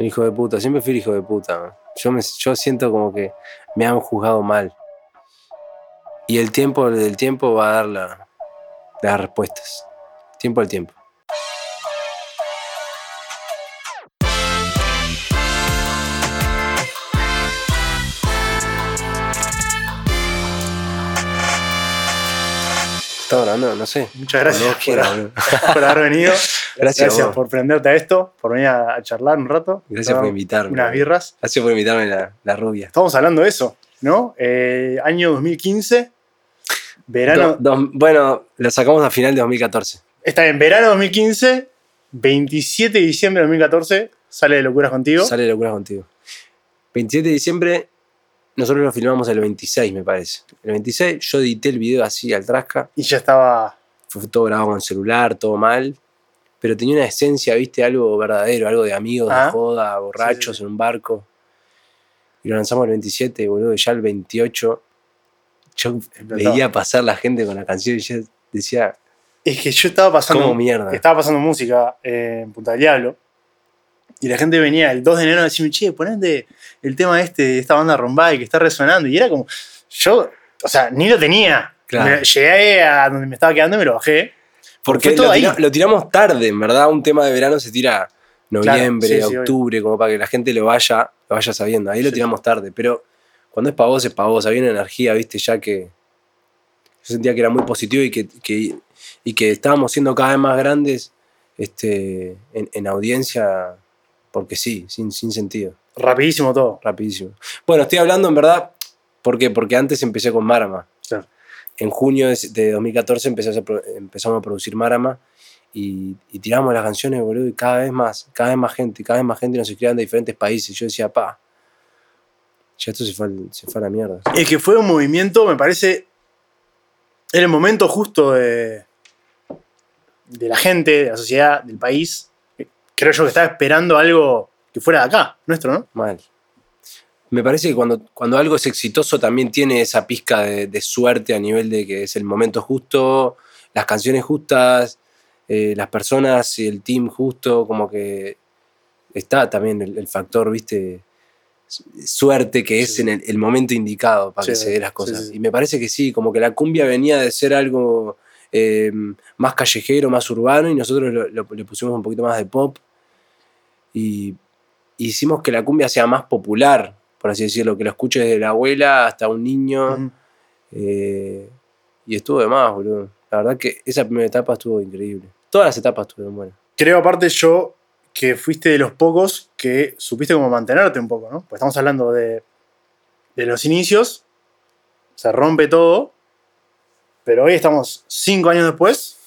El hijo de puta, siempre fui el hijo de puta. Yo, me, yo siento como que me han juzgado mal. Y el tiempo del tiempo va a dar la- las respuestas. Tiempo al tiempo. ¿Está grabando? No sé. Muchas gracias por, haber venido. Gracias vos. por prenderte a esto, por venir a, a charlar un rato. Gracias por invitarme. Unas birras. Gracias por invitarme la, la rubia. Estamos hablando de eso, ¿no? Eh, año 2015, verano. Do- bueno, lo sacamos a final de 2014. Está en verano 2015, 27 de diciembre de 2014, sale de Locuras Contigo. Sale locura contigo. 27 de diciembre, nosotros lo filmamos el 26, me parece. El 26, yo edité el video así al trasca. Y ya estaba. Fue todo grabado con celular, todo mal. Pero tenía una esencia, viste, algo verdadero, algo de amigos, Ah. de joda, borrachos Sí, sí, en un barco. Y lo lanzamos el 27, boludo, y ya el 28. Yo veía pasar la gente con la canción y yo decía, Es que yo estaba pasando. ¿cómo mierda? Estaba pasando música eh, en Punta del Diablo. Y la gente venía el 2 de enero a decirme, che, ponete el tema este de esta banda Rombay que está resonando. Y era como. Yo, o sea, ni lo tenía. Claro. Me- llegué a donde me estaba quedando y me lo bajé. Porque todo lo, ahí. tira- lo tiramos tarde, en verdad. Un tema de verano se tira noviembre, Claro, sí, sí, octubre, como para que la gente lo vaya, lo vaya sabiendo. Ahí lo Sí. tiramos tarde. Pero cuando es para vos, es para vos. Había una energía, viste, ya que. Yo sentía que era muy positivo y que, que- y que estábamos siendo cada vez más grandes este, en, en audiencia, porque sí, sin, sin sentido. Rapidísimo todo. Rapidísimo. Bueno, estoy hablando en verdad, ¿por qué? Porque antes empecé con Marama. Claro. En junio de, de 2014 empezamos a, pro- empezamos a producir Marama y, y tiramos las canciones, boludo, y cada vez más, cada vez más gente, cada vez más gente nos escribían de diferentes países. Yo decía, pa, ya esto se fue, se fue a la mierda. Es que fue un movimiento, me parece. Era el momento justo de. de la gente, de la sociedad, del país. Creo yo que estaba esperando algo que fuera de acá, nuestro, ¿no? Mal. Me parece que cuando, cuando algo es exitoso también tiene esa pizca de, de suerte a nivel de que es el momento justo, las canciones justas, eh, las personas y el team justo, como que está también el, el factor, viste, su- suerte que es Sí. en el, el momento indicado para que se den las cosas. sí. Y me parece que sí, como que la cumbia venía de ser algo eh, más callejero, más urbano, y nosotros lo- lo- le pusimos un poquito más de pop. Y hicimos que la cumbia sea más popular, por así decirlo, que lo escuche desde la abuela hasta un niño. Eh, y estuvo de más, boludo. La verdad que esa primera etapa estuvo increíble. Todas las etapas estuvieron buenas. Creo aparte yo que fuiste de los pocos que supiste cómo mantenerte un poco, ¿no? Pues estamos hablando de, de los inicios, se rompe todo, pero hoy estamos cinco años después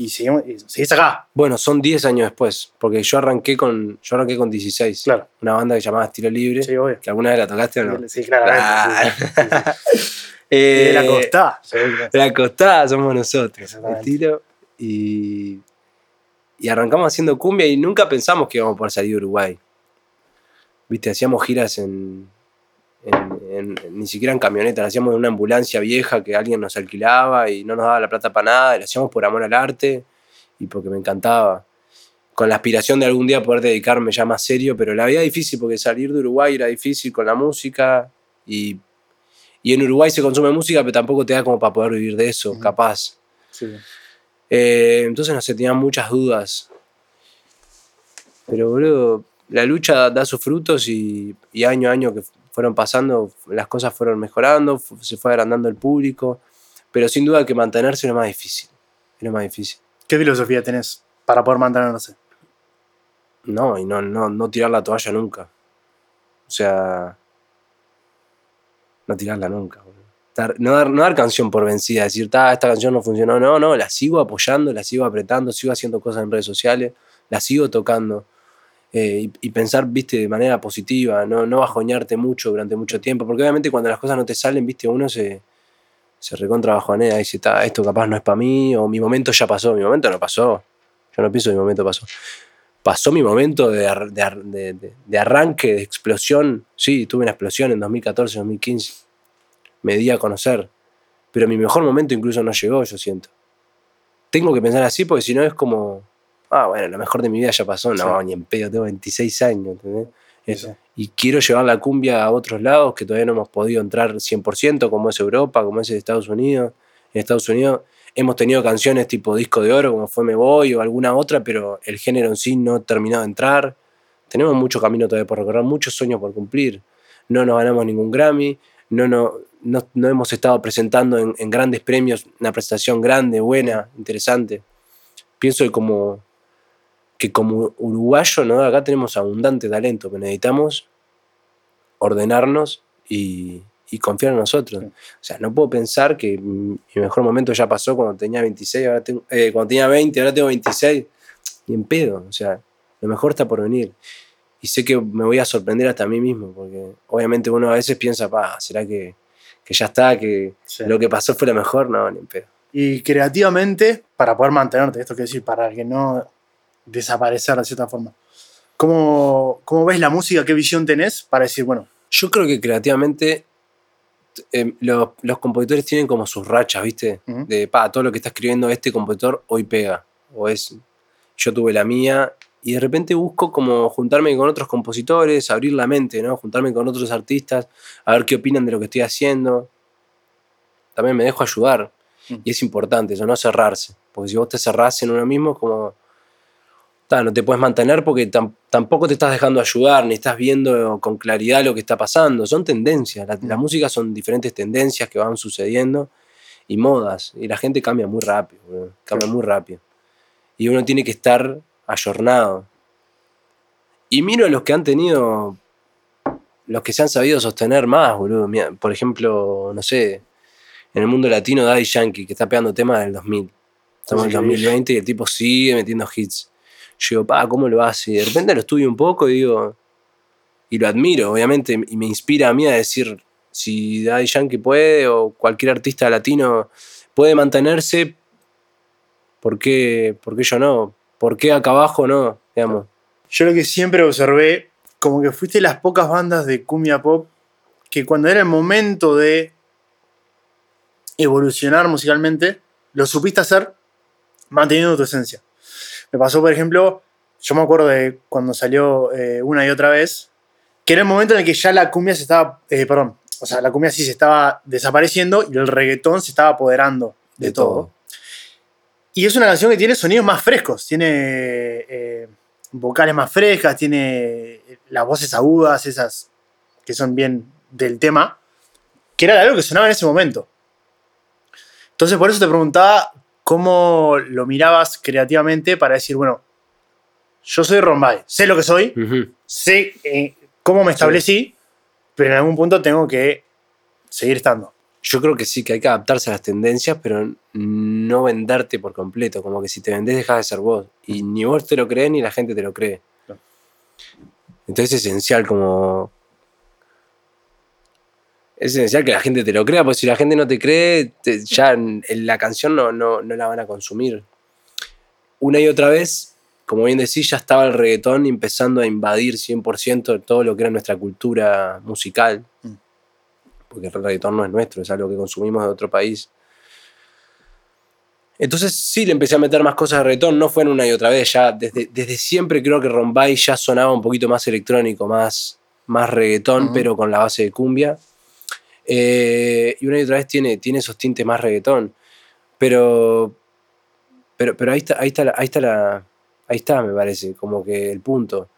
y seguimos, y seguís acá. Bueno, son 10 años después, porque yo arranqué con, yo arranqué con 16. Claro. Una banda que llamaba Estilo Libre. Sí, obvio. Que alguna vez la tocaste o no. Sí, claramente. sí, sí, sí, sí. Eh, De la costa. sí, claro. La costada somos nosotros. Estilo. Y, y arrancamos haciendo cumbia y nunca pensamos que íbamos a poder salir de Uruguay. Viste, hacíamos giras en, en- en- ni siquiera en camioneta, lo hacíamos en una ambulancia vieja que alguien nos alquilaba y no nos daba la plata para nada, lo hacíamos por amor al arte y porque me encantaba. Con la aspiración de algún día poder dedicarme ya más serio, pero la vida difícil porque salir de Uruguay era difícil con la música y, y en Uruguay se consume música, pero tampoco te da como para poder vivir de eso, capaz. Sí. Eh, entonces, no sé, tenían muchas dudas. Pero, boludo, la lucha da, da sus frutos y, y año a año que fueron pasando, las cosas fueron mejorando, se fue agrandando el público. Pero sin duda que mantenerse era más difícil. Era más difícil. ¿Qué filosofía tenés para poder mantenerse? No, y no, no, no tirar la toalla nunca. O sea, no tirarla nunca. no, dar, no dar canción por vencida, decir, "Ta, esta canción no funcionó. No, no, la sigo apoyando, la sigo apretando, sigo haciendo cosas en redes sociales, la sigo tocando. Eh, y, pensar, viste, de manera positiva, no, no bajoñarte mucho durante mucho tiempo, porque obviamente cuando las cosas no te salen, viste, uno se, se recontra bajonea y dice, "Ta, esto capaz no es para mí, o mi momento ya pasó, mi momento no pasó. Yo no pienso que mi momento pasó pasó mi momento de- de- de arranque, de explosión. Sí, tuve una explosión en 2014, 2015. Me di a conocer. Pero mi mejor momento incluso no llegó, yo siento. Tengo que pensar así porque si no es como. Ah, bueno, lo mejor de mi vida ya pasó. No, Sí. ni en pedo, tengo 26 años, ¿entendés? Es- Sí. Y quiero llevar la cumbia a otros lados que todavía no hemos podido entrar 100%, como es Europa, como es Estados Unidos. En Estados Unidos hemos tenido canciones tipo disco de oro, como fue Me Voy o alguna otra, pero el género en sí no ha terminado de entrar. Tenemos mucho camino todavía por recorrer, muchos sueños por cumplir. No nos ganamos ningún Grammy, no, no, no, no hemos estado presentando en, en grandes premios una presentación grande, buena, interesante. Pienso que como, que como uruguayo, ¿no? acá tenemos abundante talento, pero necesitamos ordenarnos y, y confiar en nosotros. O sea, no puedo pensar que mi mejor momento ya pasó cuando tenía 26, ahora tengo, eh, cuando tenía 20, ahora tengo 26. Ni en pedo. O sea, lo mejor está por venir. Y sé que me voy a sorprender hasta a mí mismo, porque obviamente uno a veces piensa, pa, ¿será que, que ya está? Que Sí. lo que pasó fue lo mejor? No, ni en pedo. Y creativamente, para poder mantenerte, esto quiero decir, para que no desaparecer de cierta forma. ¿Cómo, ¿Cómo ves la música? ¿Qué visión tenés para decir, bueno, Yo creo que creativamente eh, los, los compositores tienen como sus rachas, ¿viste? De, pa, todo lo que está escribiendo este compositor hoy pega. O es, yo tuve la mía y de repente busco como juntarme con otros compositores, abrir la mente, ¿no? Juntarme con otros artistas, a ver qué opinan de lo que estoy haciendo. También me dejo ayudar. Mm. Y es importante eso, no cerrarse. Porque si vos te cerrás en uno mismo, como... ta, no te puedes mantener porque tam- tampoco te estás dejando ayudar, ni estás viendo con claridad lo que está pasando. Son tendencias. La, la música son diferentes tendencias que van sucediendo y modas. Y la gente cambia muy rápido, boludo, Cambia muy rápido. Y uno tiene que estar ayornado. Y miro a los que han tenido. Los que se han sabido sostener más, boludo. Por ejemplo, no sé. En el mundo latino, Daddy Yankee, que está pegando temas del 2000. Estamos en el Increíble. 2020 y el tipo sigue metiendo hits. Yo pa, ¿cómo lo hace? Y de repente lo estudio un poco y digo. Y lo admiro, obviamente, y me inspira a mí a decir: si Daddy Yankee puede, o cualquier artista latino puede mantenerse, ¿por qué, por qué yo no? ¿Por qué acá abajo no? Digamos. yo lo que siempre observé, como que fuiste las pocas bandas de cumbia pop que cuando era el momento de evolucionar musicalmente, lo supiste hacer manteniendo tu esencia. Me pasó, por ejemplo, yo me acuerdo de cuando salió eh, una y otra vez, que era el momento en el que ya la cumbia se estaba, eh, perdón, o sea, la cumbia sí se estaba desapareciendo y el reggaetón se estaba apoderando de, De todo. todo. Y es una canción que tiene sonidos más frescos, tiene eh, vocales más frescas, tiene las voces agudas, esas que son bien del tema, que era algo que sonaba en ese momento. Entonces, por eso te preguntaba cómo lo mirabas creativamente para decir, bueno, yo soy Rombay, sé lo que soy, sé eh, cómo me establecí, pero en algún punto tengo que seguir estando. Yo creo que sí, que hay que adaptarse a las tendencias, pero no venderte por completo. Como que si te vendés, dejas de ser vos. Y ni vos te lo crees, ni la gente te lo cree. Entonces es esencial como... Es esencial que la gente te lo crea, porque si la gente no te cree, te- ya la canción no, no, no la van a consumir. Una y otra vez, como bien decís, ya estaba el reggaetón empezando a invadir 100% todo lo que era nuestra cultura musical Mm. porque el reggaetón no es nuestro, es algo que consumimos de otro país. Entonces sí le empecé a meter más cosas de reggaetón, no fue en una y otra vez, ya desde, desde siempre creo que Rombay ya sonaba un poquito más electrónico, más, más reggaetón, pero con la base de cumbia. Eh, y una y otra vez tiene, tiene esos tintes más reggaetón. Pero, pero, pero ahí está, ahí está, la- ahí está la, ahí está, me parece, como que el punto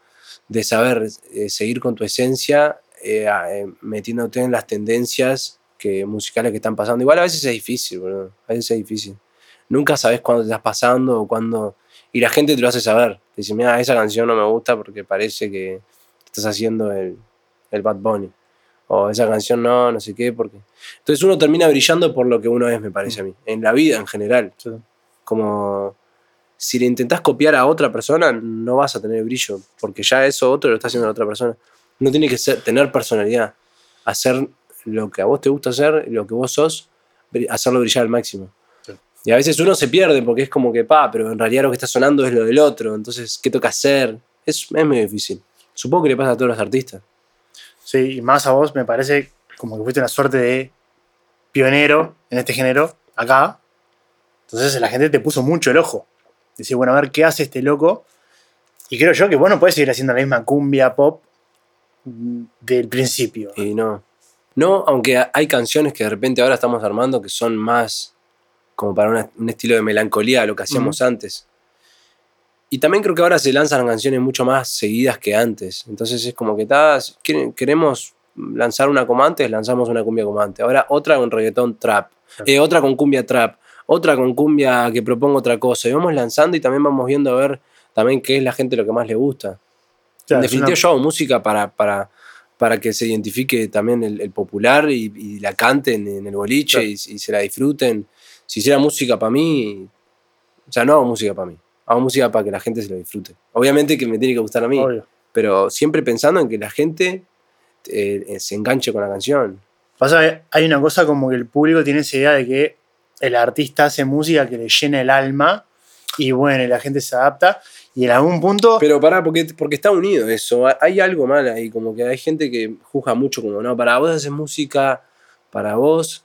de saber eh, seguir con tu esencia, eh, eh, metiéndote en las tendencias que, musicales que están pasando. Igual a veces es difícil, boludo. A veces es difícil. Nunca sabes cuándo te estás pasando o cuándo. Y la gente te lo hace saber. Te dice, mira, esa canción no me gusta porque parece que estás haciendo el, el Bad Bunny. O esa canción no, no sé qué, porque. Entonces uno termina brillando por lo que uno es, me parece a mí. En la vida en general. Como si le intentás copiar a otra persona, no vas a tener brillo, porque ya eso otro lo está haciendo la otra persona. No tiene que ser, tener personalidad, hacer lo que a vos te gusta hacer, lo que vos sos, hacerlo brillar al máximo. Sí. Y a veces uno se pierde porque es como que, pa, pero en realidad lo que está sonando es lo del otro, entonces, ¿qué toca hacer? Es, es medio difícil. Supongo que le pasa a todos los artistas. Sí, y más a vos me parece como que fuiste una suerte de pionero en este género acá. Entonces la gente te puso mucho el ojo. decir, bueno, a ver qué hace este loco. Y creo yo que, bueno, puede seguir haciendo la misma cumbia pop del principio. Y no. No, aunque hay canciones que de repente ahora estamos armando que son más como para una- un estilo de melancolía a lo que hacíamos antes. Y también creo que ahora se lanzan canciones mucho más seguidas que antes. Entonces es como que quieren- queremos lanzar una como antes, lanzamos una cumbia como antes. Ahora otra con reggaetón trap, eh, otra con cumbia trap, otra con cumbia que propongo otra cosa. Y vamos lanzando y también vamos viendo a ver también qué es la gente lo que más le gusta. Claro, en definitiva, una- yo hago música para, para, para que se identifique también el, el popular y, y la canten en el boliche Claro. y, y se la disfruten. Si hiciera música para mí, o sea, no hago música para mí, hago música para que la gente se lo disfrute. Obviamente que me tiene que gustar a mí, obvio. pero siempre pensando en que la gente eh, se enganche con la canción. Pasa que hay una cosa como que el público tiene esa idea de que el artista hace música que le llena el alma y bueno, y la gente se adapta y en algún punto... Pero pará, porque, porque está unido eso. Hay algo mal ahí, como que hay gente que juzga mucho como, no, para vos haces música para vos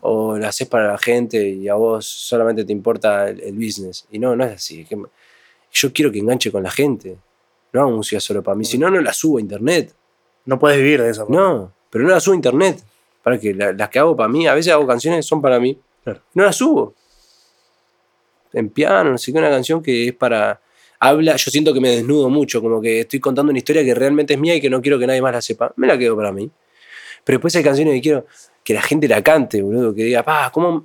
o la haces para la gente y a vos solamente te importa el, el business. Y no, no es así. es que yo quiero que enganche con la gente. No hago música solo para mí, si no, no la subo a internet. no puedes vivir de eso. No, pero no la subo a internet. Para que la- las que hago para mí, a veces hago canciones que son para mí. Claro. No las subo. En piano, no sé qué, una canción que es para. Habla, yo siento que me desnudo mucho, como que estoy contando una historia que realmente es mía y que no quiero que nadie más la sepa. Me la quedo para mí. Pero después hay canciones que quiero que la gente la cante, boludo. Que diga, pa, ¿cómo,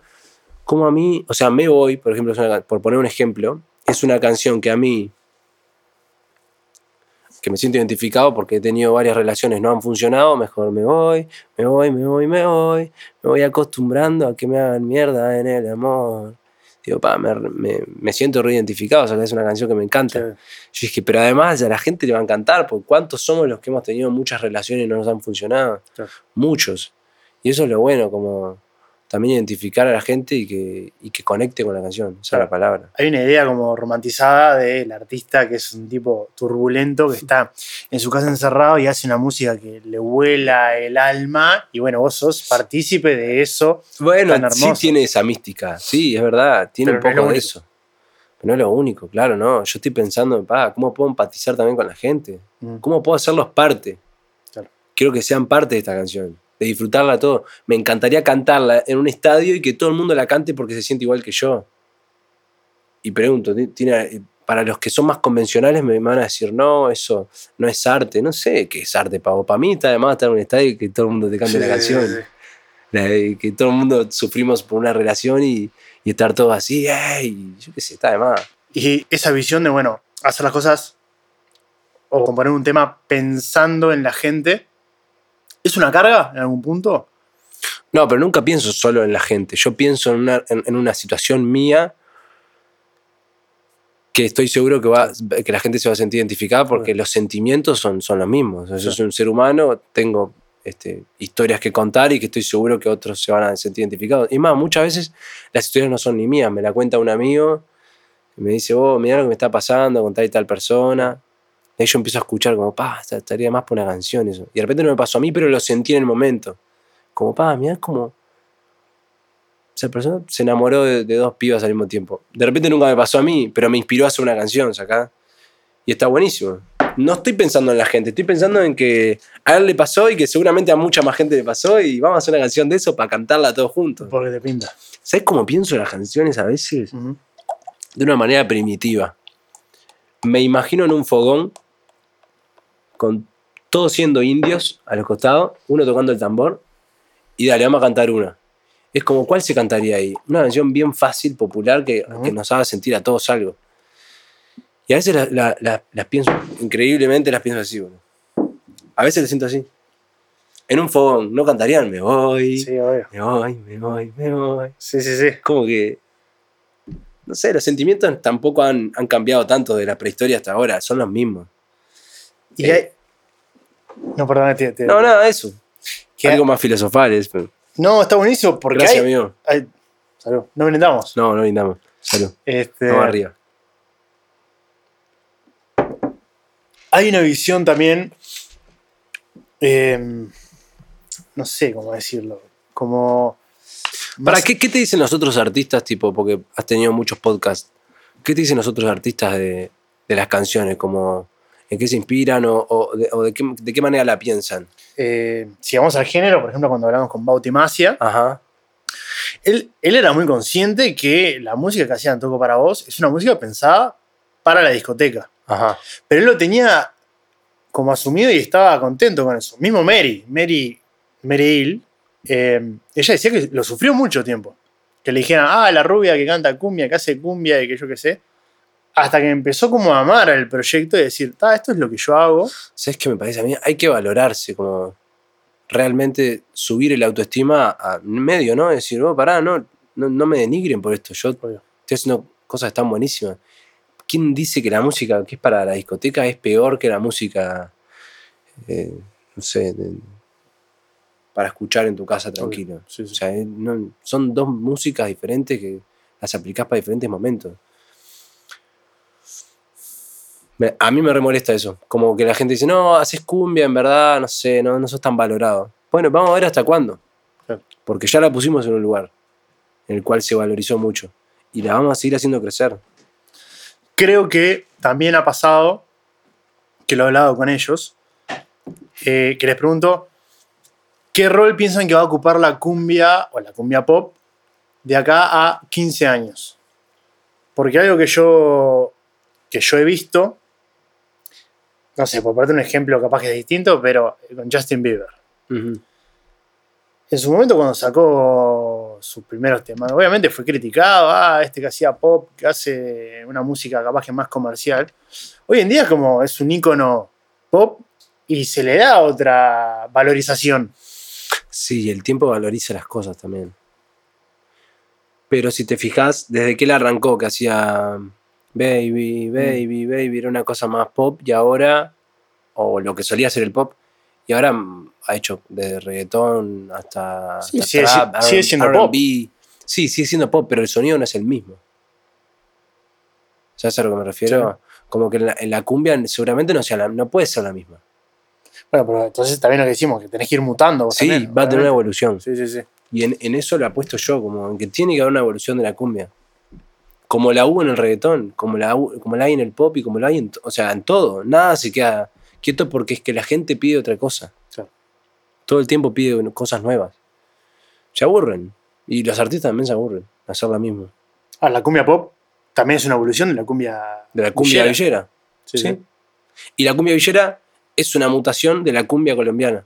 cómo a mí. O sea, Me Voy, por ejemplo, una por poner un ejemplo, es una canción que a mí que me siento identificado porque he tenido varias relaciones, no han funcionado, mejor me voy, me voy, me voy, me voy, me voy acostumbrando a que me hagan mierda en el amor. Digo, pa, me, me- me siento reidentificado, o sea, que es una canción que me encanta. Sí. Yo dije, pero además a la gente le va a encantar, porque ¿cuántos somos los que hemos tenido muchas relaciones y no nos han funcionado? Claro. Muchos. Y eso es lo bueno, como también identificar a la gente y que, y que conecte con la canción, esa es la palabra. Hay una idea como romantizada del artista que es un tipo turbulento que está en su casa encerrado y hace una música que le vuela el alma y bueno, vos sos partícipe de eso. Bueno, tan sí tiene esa mística, sí, es verdad, tiene Pero un no es lo poco de eso. Pero no es lo único, claro, no. Yo estoy pensando, pa, ¿cómo puedo empatizar también con la gente? Mm. ¿Cómo puedo hacerlos parte? Claro. Quiero que sean parte de esta canción, de disfrutarla todo. Me encantaría cantarla en un estadio y que todo el mundo la cante porque se siente igual que yo. Y pregunto, ¿ti- ¿tiene, para los que son más convencionales me van a decir, no, eso no es arte. No sé qué es arte, pavo. Para mí está de más estar en un estadio y que todo el mundo te cante Sí, la canción. sí, sí. La de que todo el mundo sufrimos por una relación y, y estar todo así, ¡ey! Yo qué sé, está de más. Y esa visión de, bueno, hacer las cosas o componer un tema pensando en la gente, ¿es una carga en algún punto? No, pero nunca pienso solo en la gente. Yo pienso en una, en, en una situación mía que estoy seguro que, va, que la gente se va a sentir identificada porque los sentimientos son, son los mismos. Yo soy un ser humano, tengo este, historias que contar y que estoy seguro que otros se van a sentir identificados. Y más, muchas veces las historias no son ni mías, me la cuenta un amigo y me dice, oh, mira lo que me está pasando con tal y tal persona. Y ahí yo empiezo a escuchar como, pa, estaría más por una canción eso. Y de repente no me pasó a mí, pero lo sentí en el momento. Como, pa, mira, como... Esa persona se enamoró de, de dos pibas al mismo tiempo. De repente nunca me pasó a mí, pero me inspiró a hacer una canción, ¿sacá? Y está buenísimo. No estoy pensando en la gente, estoy pensando en que a él le pasó y que seguramente a mucha más gente le pasó y vamos a hacer una canción de eso para cantarla todos juntos. Porque te pinta. ¿Sabes cómo pienso en las canciones a veces? De una manera primitiva. Me imagino en un fogón con todos siendo indios a los costados, uno tocando el tambor y dale, vamos a cantar una. Es como, ¿cuál se cantaría ahí? Una canción bien fácil, popular, que, Ujú. que nos haga sentir a todos algo. Y a veces la- la- la- las pienso, increíblemente las pienso así, boludo. A veces las siento así. En un fogón, no cantarían, me voy, Sí, obvio. me voy, me voy, me voy Sí, sí, sí. como que. No sé, los sentimientos tampoco han, han cambiado tanto de la prehistoria hasta ahora, son los mismos. Y Eh. hay... No, perdón, te, te- No, nada, eso. que- Algo más filosofales. pero- No, está buenísimo porque Gracias, hay... amigo. hay- Salud. No brindamos. No, no brindamos. Salud. Este, Vamos arriba. hay una visión también... eh, no sé cómo decirlo. Como... ¿Para más- qué, qué te dicen los otros artistas, tipo, porque has tenido muchos podcasts? ¿Qué te dicen los otros artistas de, de las canciones? Como, ¿En qué se inspiran o, o de, o de qué, de qué manera la piensan? Eh, si vamos al género, por ejemplo, cuando hablamos con Bauti Macia, Ajá. él, él era muy consciente que la música que hacían Toco para Vos es una música pensada para la discoteca. Ajá. Pero él lo tenía como asumido y estaba contento con eso. Mismo Mary, Mary, Mary Hill, eh, ella decía que lo sufrió mucho tiempo. Que le dijeran, ah, la rubia que canta cumbia, que hace cumbia y que yo qué sé. Hasta que empezó como a amar el proyecto y decir, ah, esto es lo que yo hago. ¿Sabes qué me parece a mí? Hay que valorarse, como realmente subir el autoestima a medio, ¿no? Decir, oh, pará, no, no, no me denigren por esto. Yo Obvio. estoy haciendo cosas tan buenísimas. ¿Quién dice que la música que es para la discoteca es peor que la música, eh, no sé, de- para escuchar en tu casa tranquilo? Sí, sí. O sea, eh, no- son dos músicas diferentes que las aplicás para diferentes momentos. A mí me remolesta eso. Como que la gente dice, no, haces cumbia, en verdad, no sé, no, no sos tan valorado. Bueno, vamos a ver hasta cuándo. Porque ya la pusimos en un lugar en el cual se valorizó mucho. Y la vamos a seguir haciendo crecer. creo que también ha pasado, que lo he hablado con ellos, eh, que les pregunto, ¿qué rol piensan que va a ocupar la cumbia o la cumbia pop de acá a 15 años? Porque algo que yo, que yo he visto, no sé, por ponerte un ejemplo capaz que es distinto, pero con Justin Bieber. En su momento cuando sacó sus primeros temas, obviamente fue criticado, ah, este que hacía pop, que hace una música capaz que más comercial. Hoy en día es como es un ícono pop y se le da otra valorización. Sí, el tiempo valoriza las cosas también. Pero si te fijas, desde que él arrancó, que hacía baby, baby, baby, era una cosa más pop, y ahora, o lo que solía ser el pop, y ahora mm, ha hecho desde reggaetón hasta, Sí, hasta sigue siendo R&B. Sí, sigue siendo pop, pero el sonido no es el mismo. ¿Sabes a lo que me refiero? Como que en la, en la cumbia seguramente no, sea la- no puede ser la misma. Bueno, pero entonces también lo que decimos, que tenés que ir mutando. Sí, también, va a tener una evolución. Sí, sí, sí. Y en, en eso lo apuesto yo, como en que tiene que haber una evolución de la cumbia. Como la hubo en el reggaetón, como la, como la hay en el pop y como la hay en, o sea, en todo. Nada se queda quieto porque es que la gente pide otra cosa. Todo el tiempo pide cosas nuevas. Se aburren. Y los artistas también se aburren de hacer la misma. Ah, la cumbia pop también es una evolución de la cumbia. De la cumbia villera. Sí, Sí. sí. Y la cumbia villera es una mutación de la cumbia colombiana.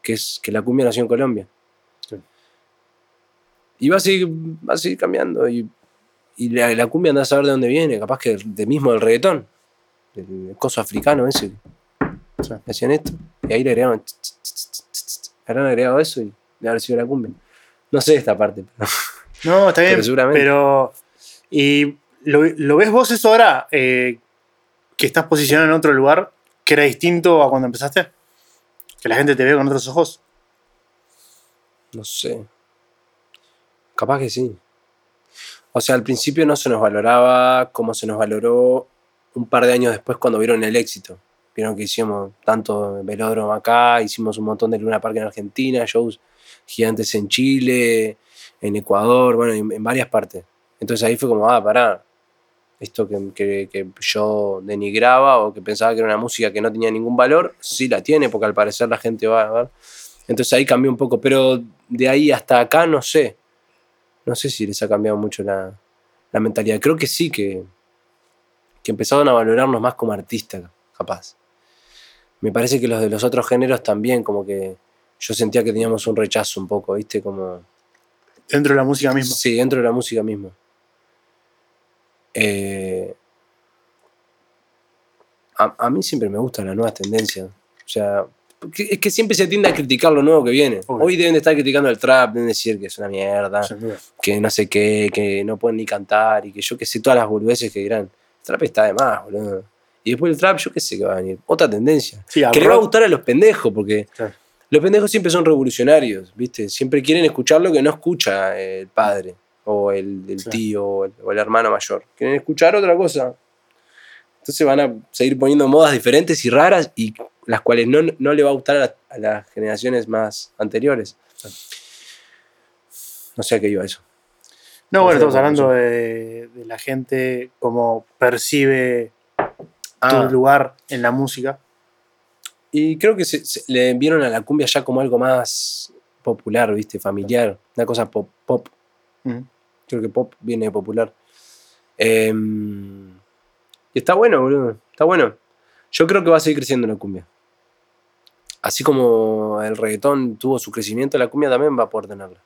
Que es que la cumbia nació en Colombia. Y va a seguir, va a seguir cambiando. Y, y la, la cumbia anda a saber de dónde viene, capaz que de mismo del reggaetón. Del coso africano ese. Sí. Hacían esto. Y ahí le agregaban. habrán agregado eso y le habrá sido la cumbia. No sé esta parte. pero- No, está bien. Pero seguramente. Pero. ¿Y lo, lo ves vos eso ahora? eh, que estás posicionado en otro lugar que era distinto a cuando empezaste? Que la gente te ve con otros ojos. No sé. Capaz que sí. O sea, al principio no se nos valoraba como se nos valoró un par de años después cuando vieron el éxito. Vieron que hicimos tanto velódromo acá, hicimos un montón de Luna Park en Argentina, shows gigantes en Chile, en Ecuador, bueno, en, en varias partes. Entonces ahí fue como, ah, pará, esto que, que- yo denigraba o que pensaba que era una música que no tenía ningún valor, sí la tiene, porque al parecer la gente va a ver. Entonces ahí cambió un poco, pero de ahí hasta acá no sé. No sé si les ha cambiado mucho la, la mentalidad. Creo que sí, que, que empezaron a valorarnos más como artistas, capaz. Me parece que los de los otros géneros también, como que yo sentía que teníamos un rechazo un poco, ¿viste? Como, Dentro de la música misma. Sí, dentro de la música misma. Eh, a, a mí siempre me gustan las nuevas tendencias. O sea, es que siempre se tiende a criticar lo nuevo que viene. Obvio. Hoy deben de estar criticando el trap, deben decir que es una mierda, que no sé qué, que no pueden ni cantar y que yo qué sé, todas las boludeces que dirán. El trap está de más, boludo. Y después el trap, yo qué sé que va a venir. Otra tendencia. Sí, Que le va a gustar a los pendejos, porque Claro. los pendejos siempre son revolucionarios, ¿viste? Siempre quieren escuchar lo que no escucha el padre, o el, el Sí. tío, o el, o el hermano mayor. Quieren escuchar otra cosa. Entonces van a seguir poniendo modas diferentes y raras, y las cuales no, no le va a gustar a, la- a las generaciones más anteriores. No sé a qué iba eso. No, bueno, estamos es la hablando de, de la gente, cómo percibe Ah. tu lugar en la música. Y creo que se, se- le vieron a la cumbia ya como algo más popular, ¿viste? Familiar. Una cosa pop. pop. Creo que pop viene de popular. Em, y está bueno, boludo. Está bueno. Yo creo que va a seguir creciendo la cumbia. Así como el reggaetón tuvo su crecimiento, la cumbia también va a poder tenerla.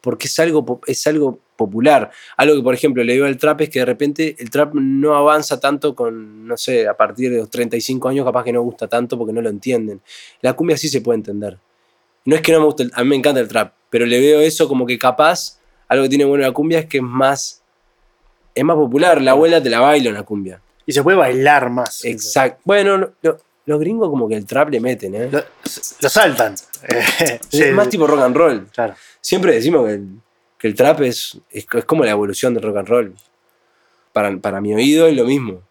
Porque es algo, es algo popular. Algo que, por ejemplo, le digo al trap es que de repente el trap no avanza tanto con, no sé, a partir de los 35 años capaz que no gusta tanto porque no lo entienden. La cumbia sí se puede entender. No es que no me guste, el- a mí me encanta el trap, pero le veo eso como que capaz, algo que tiene bueno la cumbia es que es más, es más popular. La abuela te la baila en la cumbia. Y se puede bailar más. Exacto. Bueno, lo- los gringos como que el trap le meten, ¿eh? Lo, lo saltan. Sí, es más tipo rock and roll. Claro. Siempre decimos que el, que el trap es, es, es como la evolución del rock and roll. Para, para mi oído es lo mismo.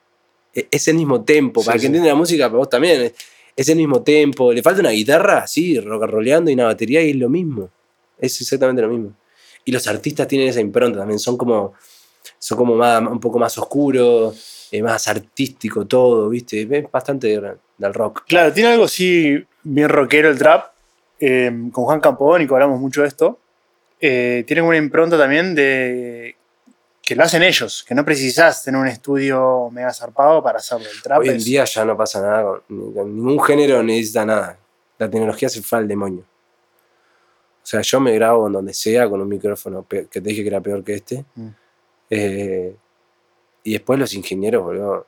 E- Es el mismo tempo. Sí, para que sí. entienda la música, para vos también. Es, el mismo tempo. Le falta una guitarra, sí, rock and rolleando y una batería y es lo mismo. Es exactamente lo mismo. Y los artistas tienen esa impronta también. Son como, son como más, un poco más oscuros, eh, más artístico todo, ¿viste? Es bastante del rock. Claro, tiene algo así bien rockero el trap. Eh, con Juan Campodónico hablamos mucho de esto. Eh, tiene una impronta también de que lo hacen ellos, que no precisás tener un estudio mega zarpado para hacerlo. El trap Hoy en es- día ya no pasa nada, con, ni- con ningún género necesita nada. La tecnología se fue al demonio. O sea, yo me grabo en donde sea con un micrófono que te dije que era peor que este. Mm. Eh, y después los ingenieros, boludo,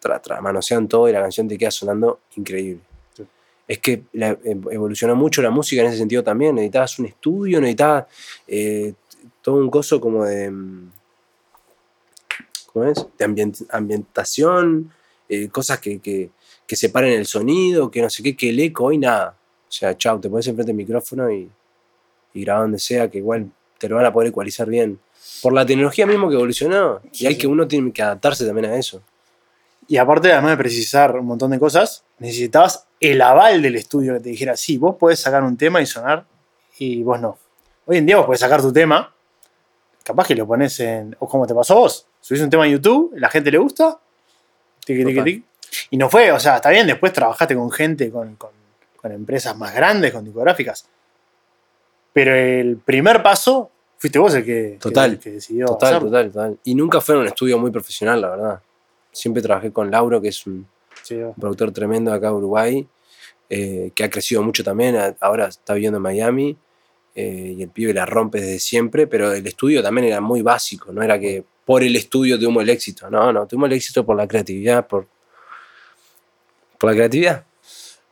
tra, tra- manosean todo y la canción te queda sonando increíble. Sí. Es que la- em- evolucionó mucho la música en ese sentido también. Necesitabas un estudio, necesitabas eh, todo un coso como de. mm, ¿Cómo es? De ambient- ambientación, eh, cosas que, que, que separen el sonido, que no sé qué, que el eco, hoy nada. O sea, chau, te pones enfrente del micrófono y, y graba donde sea, que igual te lo van a poder ecualizar bien. Por la tecnología mismo que evolucionó. Sí, y hay sí. que uno tiene que adaptarse también a eso. Y aparte, además de precisar un montón de cosas, necesitabas el aval del estudio que te dijera, sí, vos podés sacar un tema y sonar, y vos no. Hoy en día vos podés sacar tu tema, capaz que lo pones en. O como te pasó a vos, subís un tema en YouTube, la gente le gusta, tiqui, Total. tiqui, y no fue, o sea, está bien, después trabajaste con gente, con, con- con empresas más grandes, con discográficas. Pero el primer paso fuiste vos el que, que- Total, que decidió Total, hacerlo. total, total. Y nunca fue en un estudio muy profesional, la verdad. Siempre trabajé con Lauro, que es un, Sí, un productor tremendo acá de Uruguay, eh, que ha crecido mucho también, ahora está viviendo en Miami, eh, y el pibe la rompe desde siempre, pero el estudio también era muy básico, no era que por el estudio tuvimos el éxito, no, no, tuvimos el éxito por la creatividad, por, por la creatividad.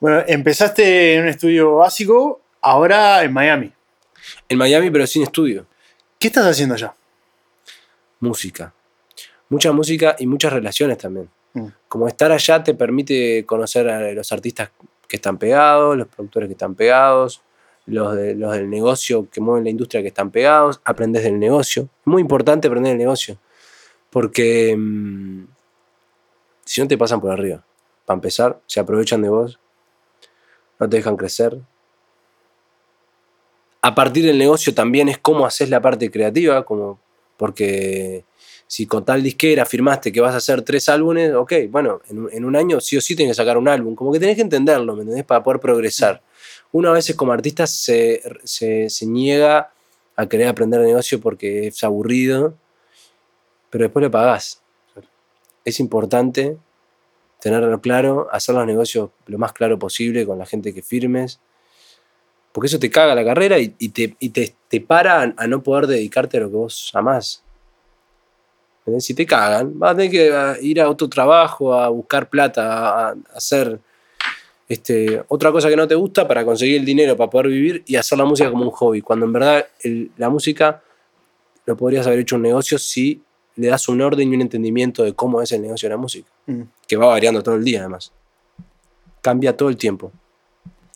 Bueno, empezaste en un estudio básico, ahora en Miami. En Miami, pero sin estudio, ¿Qué estás haciendo allá? música. Mucha música y muchas relaciones también. Mm. Como estar allá te permite conocer a los artistas que están pegados, los productores que están pegados, los, de- los del negocio que mueven la industria que están pegados, aprendes del negocio. Es muy importante aprender el negocio, porque mm, si no te pasan por arriba, para empezar, se aprovechan de vos, no te dejan crecer. A partir del negocio también es cómo haces la parte creativa, como, porque si con tal disquera firmaste que vas a hacer tres álbumes, ok, bueno, en, un- año sí o sí tienes que sacar un álbum. Como que tenés que entenderlo, ¿me entendés? Para poder progresar. Uno a veces como artista se, se, se niega a querer aprender negocio porque es aburrido, pero después lo pagás. Es importante tenerlo claro, hacer los negocios lo más claro posible con la gente que firmes, porque eso te caga la carrera y, y te, y te, te para a, a no poder dedicarte a lo que vos amás. Si te cagan, vas a tener que a, ir a otro trabajo, a buscar plata, a, hacer este, otra cosa que no te gusta para conseguir el dinero, para poder vivir y hacer la música como un hobby. Cuando en verdad el- la música lo podrías haber hecho un negocio si le das un orden y un entendimiento de cómo es el negocio de la música, Mm. que va variando todo el día además. Cambia todo el tiempo.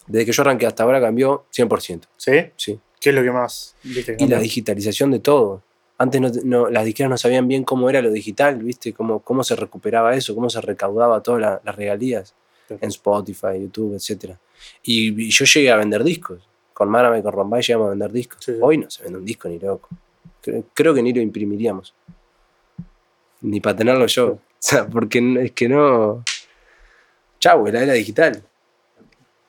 Desde que yo arranqué hasta ahora cambió 100%. ¿Sí? Sí. ¿Qué es lo que más viste? Y la digitalización de todo. Antes no, no- las disqueras no sabían bien cómo era lo digital, ¿viste? Cómo, cómo se recuperaba eso, cómo se recaudaba todas la- las regalías en Spotify, YouTube, etc. Y, y yo llegué a vender discos. Con Marama y con Rombay llegamos a vender discos. Sí, sí. Hoy no se vende un disco ni loco. Cre- Creo que ni lo imprimiríamos. Ni para tenerlo yo. O sea, porque es que no. Chau, es la era digital.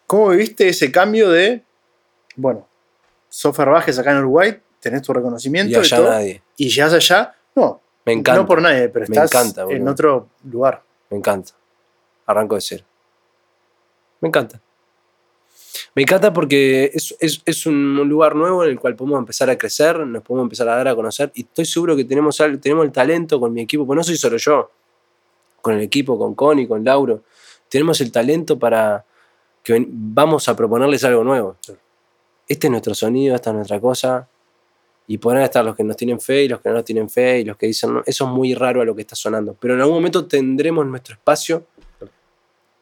¿Cómo viviste ese cambio de, bueno, software bajes acá en Uruguay, tenés tu reconocimiento Y allá todo, nadie. Y llegas allá? No, Me encanta. no por nadie, pero Me estás encanta, en otro lugar. Me encanta. Arranco de cero. Me encanta. Me encanta porque es, es- es un lugar nuevo en el cual podemos empezar a crecer, nos podemos empezar a dar a conocer y estoy seguro que tenemos, tenemos el talento con mi equipo, pues no soy solo yo, con el equipo, con Connie, con Lauro, tenemos el talento para que vamos a proponerles algo nuevo. Este es nuestro sonido, esta es nuestra cosa y podrán estar los que nos tienen fe y los que no nos tienen fe y los que dicen, eso es muy raro a lo que está sonando, pero en algún momento tendremos nuestro espacio,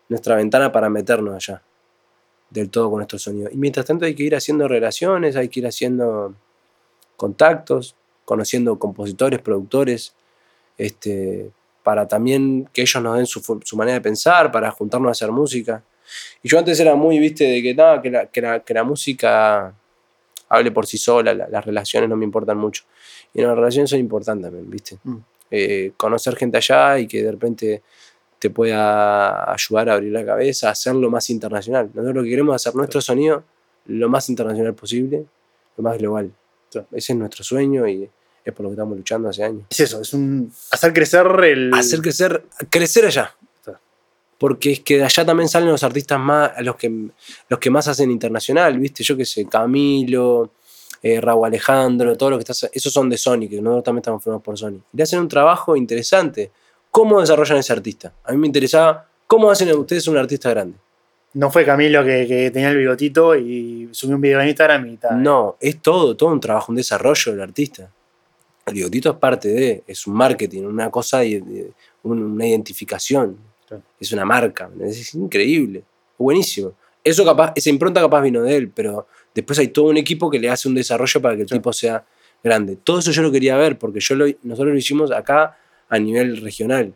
nuestra ventana para meternos allá, del todo con nuestro sonido. Y mientras tanto hay que ir haciendo relaciones, hay que ir haciendo contactos, conociendo compositores, productores, este, para también que ellos nos den su, su manera de pensar, para juntarnos a hacer música. Y yo antes era muy, viste, de que, nada, que, la, que, la, que la música hable por sí sola, la- las relaciones no me importan mucho. Y no, las relaciones son importantes también, viste. Mm. Eh, conocer gente allá y que de repente te pueda ayudar a abrir la cabeza, a hacerlo más internacional. Nosotros lo que queremos es hacer nuestro sonido lo más internacional posible, lo más global. Ese es nuestro sueño y es por lo que estamos luchando hace años. Es eso, es un hacer crecer el... Hacer crecer, crecer allá. Porque es que de allá también salen los artistas más, los que, los que más hacen internacional, ¿viste? Yo qué sé, Camilo, eh, Raúl Alejandro, todo lo que está. Esos son de Sony, que nosotros también estamos formados por Sony. Y le hacen un trabajo interesante. ¿Cómo desarrollan ese artista? A mí me interesaba, ¿cómo hacen ustedes un artista grande? No fue Camilo que, que tenía el bigotito y subió un video en Instagram y tal. No, es todo, todo un trabajo, un desarrollo del artista. El bigotito es parte de, es un marketing, una cosa, una identificación. Claro. Es una marca, es increíble, buenísimo. Eso capaz, esa impronta capaz vino de él, pero después hay todo un equipo que le hace un desarrollo para que el Claro. tipo sea grande. Todo eso yo lo quería ver, porque yo lo, nosotros lo hicimos acá a nivel regional.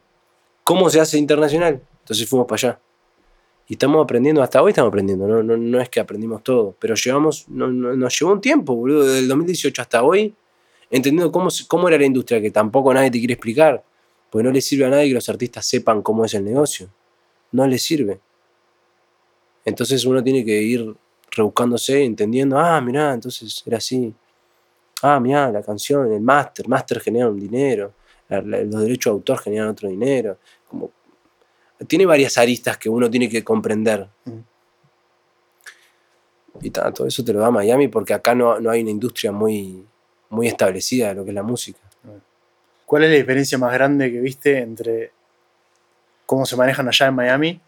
¿Cómo se hace internacional? Entonces fuimos para allá. Y estamos aprendiendo, hasta hoy estamos aprendiendo, no, no, no es que aprendimos todo, pero llevamos, no- no- nos llevó un tiempo, boludo, desde el 2018 hasta hoy, entendiendo cómo, cómo era la industria, que tampoco nadie te quiere explicar, porque no le sirve a nadie que los artistas sepan cómo es el negocio, no les sirve. Entonces uno tiene que ir rebuscándose, entendiendo, ah, mirá, entonces era así, ah, mirá, la canción, el máster, máster genera un dinero, la- la- los derechos de autor generan otro dinero, como tiene varias aristas que uno tiene que comprender. Mm. Y todo eso te lo da Miami porque acá no, no hay una industria muy, muy establecida de lo que es la música. ¿Cuál es la diferencia más grande que viste entre cómo se manejan allá en Miami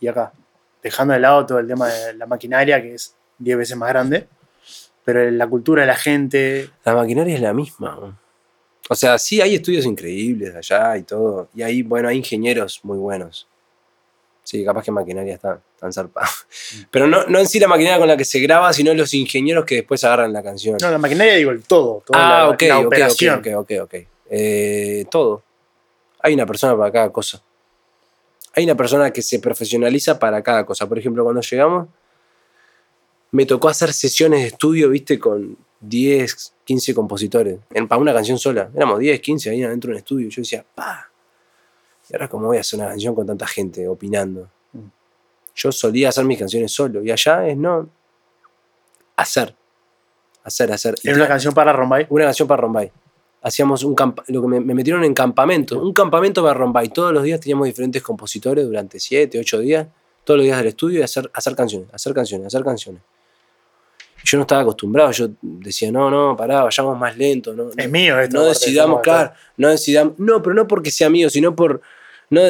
y acá? Dejando de lado todo el tema de la maquinaria, que es 10 veces más grande, pero la cultura de la gente. La maquinaria es la misma. O sea, sí hay estudios increíbles allá y todo. Y hay, bueno, hay ingenieros muy buenos. Sí, capaz que maquinaria está tan zarpada. Pero no, no en sí la maquinaria con la que se graba, sino los ingenieros que después agarran la canción. No, la maquinaria digo el todo, toda ah, la, ok, la ok, operación. ok, ok, ok. Eh, todo. Hay una persona para cada cosa. Hay una persona que se profesionaliza para cada cosa. Por ejemplo, cuando llegamos, me tocó hacer sesiones de estudio, viste, con 10, 15 compositores. En, para una canción sola. Éramos 10, 15 ahí adentro del estudio. Yo decía, pa. ¿Y ahora cómo voy a hacer una canción con tanta gente opinando? Mm. Yo solía hacer mis canciones solo. Y allá es no. Hacer. Hacer, hacer. Era una canción para Rombay. una canción para Rombay. Hacíamos un lo que me, me metieron en campamento, un campamento para Rombay. Todos los días teníamos diferentes compositores durante 7, 8 días, todos los días del estudio y hacer, hacer canciones, hacer canciones, hacer canciones. Yo no estaba acostumbrado, yo decía, no, no, pará, vayamos más lento, no, Es no, mío esto. no decidamos, claro, no decidamos, no, pero no porque sea mío, sino por, no,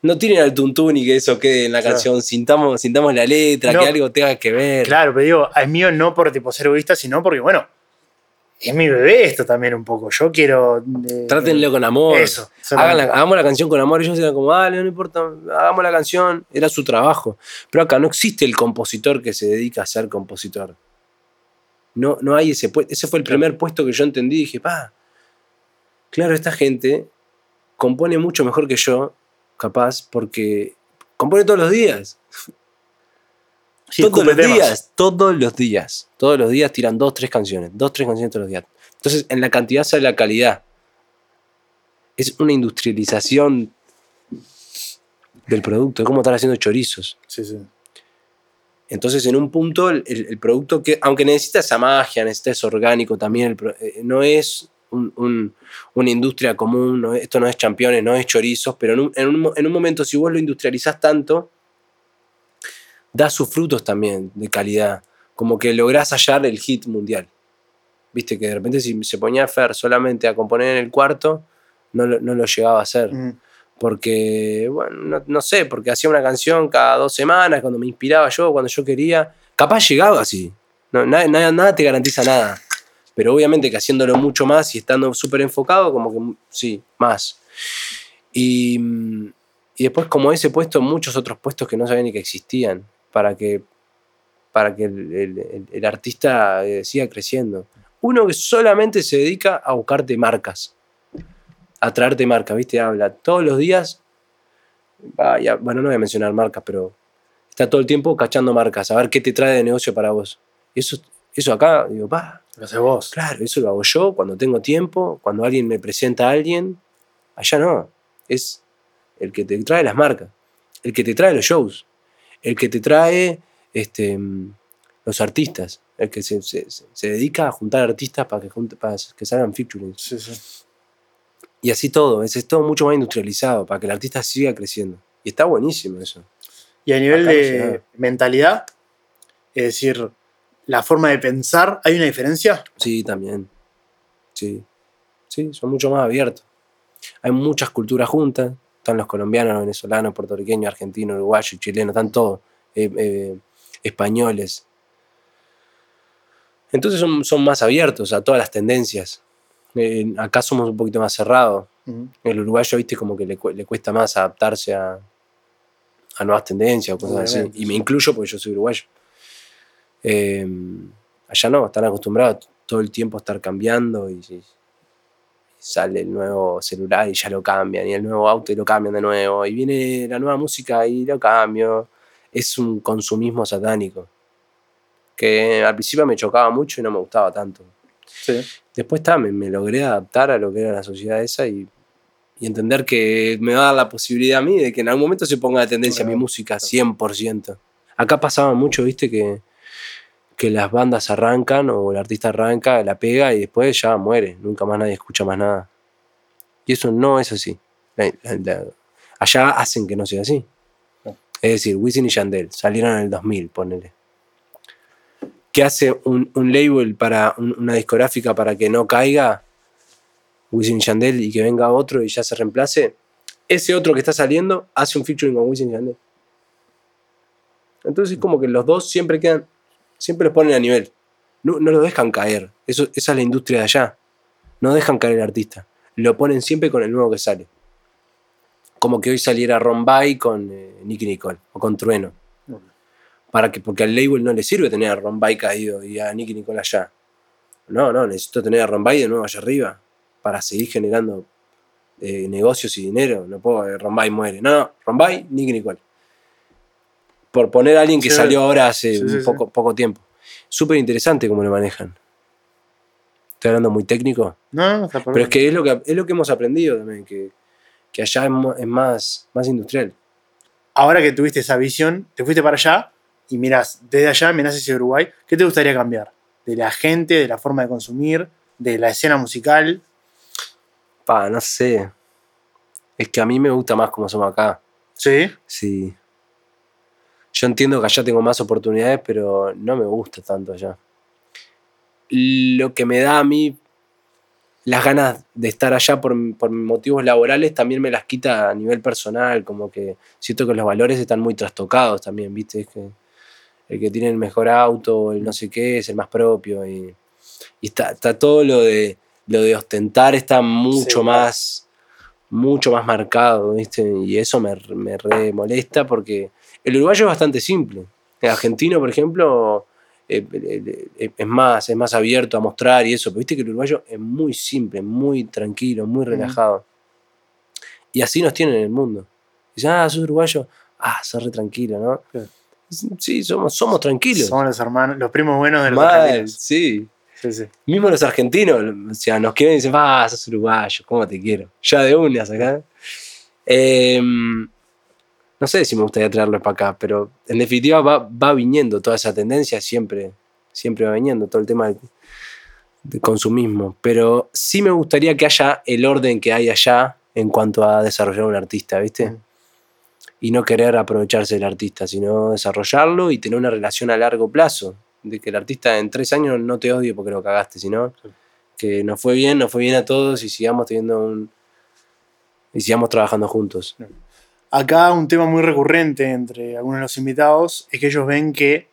no tienen al tuntún y que eso quede en la Claro. canción, sintamos, sintamos la letra, No. que algo tenga que ver. Claro, pero digo, es mío no por tipo ser egoísta, sino porque, bueno, es mi bebé esto también un poco. Yo quiero. eh, Trátenlo con amor. Eso. Hagan la- hagamos la canción con amor. Ellos eran como, dale, no importa, hagamos la canción. Era su trabajo. Pero acá no existe el compositor que se dedica a ser compositor. No, no hay ese puesto. Ese fue el primer puesto que yo entendí. Dije, pa, claro, esta gente compone mucho mejor que yo, capaz, porque compone todos los días. Sí, todos los temas. días, todos los días. Todos los días tiran dos, tres canciones. Dos, tres canciones todos los días. Entonces, en la cantidad sale la calidad. Es una industrialización del producto, es como estar haciendo chorizos. Sí, sí. Entonces, en un punto, el, el producto que, aunque necesita esa magia, necesita eso orgánico también, el pro- eh, no es un- un- una industria común, no esto no es championes, no es chorizos, pero en un, en un mo- en un momento, si vos lo industrializás tanto, da sus frutos también de calidad, como que lográs hallar el hit mundial. Viste que de repente si se ponía Fer solamente a componer en el cuarto, no lo, no lo llegaba a hacer Mm. porque, bueno, no, no sé, porque hacía una canción cada dos semanas, cuando me inspiraba yo, cuando yo quería. Capaz llegaba así. No, nada, nada, nada te garantiza nada. Pero obviamente que haciéndolo mucho más y estando súper enfocado, como que sí, más. Y, mm, y después, como ese puesto, muchos otros puestos que no sabía ni que existían, para que, para que el, el- artista eh, siga creciendo. Uno que solamente se dedica a buscarte marcas a traerte marcas, ¿viste? Habla todos los días. Vaya, bueno, no voy a mencionar marcas, pero está todo el tiempo cachando marcas, a ver qué te trae de negocio para vos. Y eso, eso acá, digo, pa, Lo haces vos. claro, eso lo hago yo cuando tengo tiempo, cuando alguien me presenta a alguien. Allá no, es el que te trae las marcas, el que te trae los shows, el que te trae este, los artistas, el que se, se- se- dedica a juntar artistas para que, para que salgan featurings. Sí, sí. Y así todo, es, es todo mucho más industrializado para que el artista siga creciendo. Y está buenísimo eso. Y a nivel Acá de mentalidad, es decir, la forma de pensar, ¿hay una diferencia? Sí, también. Sí. Sí, son mucho más abiertos. Hay muchas culturas juntas. Están los colombianos, los venezolanos, puertorriqueños, argentinos, uruguayos, chilenos, están todos. eh, eh, españoles. Entonces son, son más abiertos a todas las tendencias. Eh, acá somos un poquito más cerrados. Ujú. El uruguayo, viste, como que le, le cuesta más adaptarse a, a nuevas tendencias o cosas así. Y me incluyo porque yo soy uruguayo. Eh, allá no, están acostumbrados todo el tiempo a estar cambiando y, y sale el nuevo celular y ya lo cambian, y el nuevo auto y lo cambian de nuevo, y viene la nueva música y lo cambio. Es un consumismo satánico que al principio me chocaba mucho y no me gustaba tanto. Sí. Después está, me, me logré adaptar a lo que era la sociedad esa y, y entender que me va a dar la posibilidad a mí de que en algún momento se ponga de tendencia mi música 100%. Acá pasaba mucho, viste, que, que las bandas arrancan o el artista arranca, la pega y después ya muere, nunca más nadie escucha más nada. Y eso no es así. La- allá hacen que no sea así. Es decir, Wisin y Yandel salieron en el 2000, ponele. ¿Qué hace un, un label para un- una discográfica para que no caiga Wisin y Yandel y que venga otro y ya se reemplace? Ese otro que está saliendo hace un featuring con Wisin y Yandel. Entonces, como que los dos siempre quedan, siempre los ponen a nivel. No, no lo dejan caer. Eso, esa es la industria de allá. No dejan caer el artista. Lo ponen siempre con el nuevo que sale. Como que hoy saliera Rombay con eh, Nicky Nicole o con Trueno. Para que, porque al label no le sirve tener a Rombay caído y a Nicky Nicole allá. No, no, necesito tener a Rombay de nuevo allá arriba para seguir generando eh, negocios y dinero. No puedo, eh, Rombay muere. No, no, Rombay, Nicky Nicole. Por poner a alguien que Sí. salió ahora hace Sí, un poco, poco tiempo. Súper interesante cómo lo manejan. Estoy hablando muy técnico. No, no, está Pero es que es lo que, es lo que hemos aprendido también, que, que allá es, es más, más industrial. Ahora que tuviste esa visión, te fuiste para allá y miras desde allá, mirás hacia Uruguay, ¿qué te gustaría cambiar? De la gente, de la forma de consumir, de la escena musical. Pa, no sé. Es que a mí me gusta más como somos acá. Sí. Sí. Yo entiendo que allá tengo más oportunidades, pero no me gusta tanto allá. Lo que me da a mí las ganas de estar allá por, por motivos laborales también me las quita a nivel personal, como que siento que los valores están muy trastocados también, ¿viste? Es que el que tiene el mejor auto, el no sé qué, es el más propio. Y, y está, está todo lo de, lo de ostentar está mucho Sí. más mucho más marcado, ¿viste? Y eso me, me re molesta porque el uruguayo es bastante simple. El argentino, por ejemplo, eh, eh, eh, es más, es más abierto a mostrar y eso, pero viste que el uruguayo es muy simple, muy tranquilo, muy relajado. Y así nos tienen en el mundo. Dicen, ah, sos uruguayo, ah, sos re tranquilo, ¿no? Sí, somos, somos tranquilos. Somos los hermanos, los primos buenos de los Mal, argentinos. sí. Sí, Sí. Mismo los argentinos, o sea, nos quieren y dicen, ah, sos uruguayo, ¿cómo te quiero? Ya de uñas acá. Eh, no sé si me gustaría traerlo para acá, pero en definitiva va, va viniendo toda esa tendencia, siempre, siempre va viniendo todo el tema del, del consumismo. Pero sí me gustaría que haya el orden que hay allá en cuanto a desarrollar un artista, ¿viste? Mm. Y no querer aprovecharse del artista, sino desarrollarlo y tener una relación a largo plazo. De que el artista en tres años no te odie porque lo cagaste, sino Sí. que nos fue bien, nos fue bien a todos y sigamos teniendo un. y sigamos trabajando juntos. Acá un tema muy recurrente entre algunos de los invitados es que ellos ven que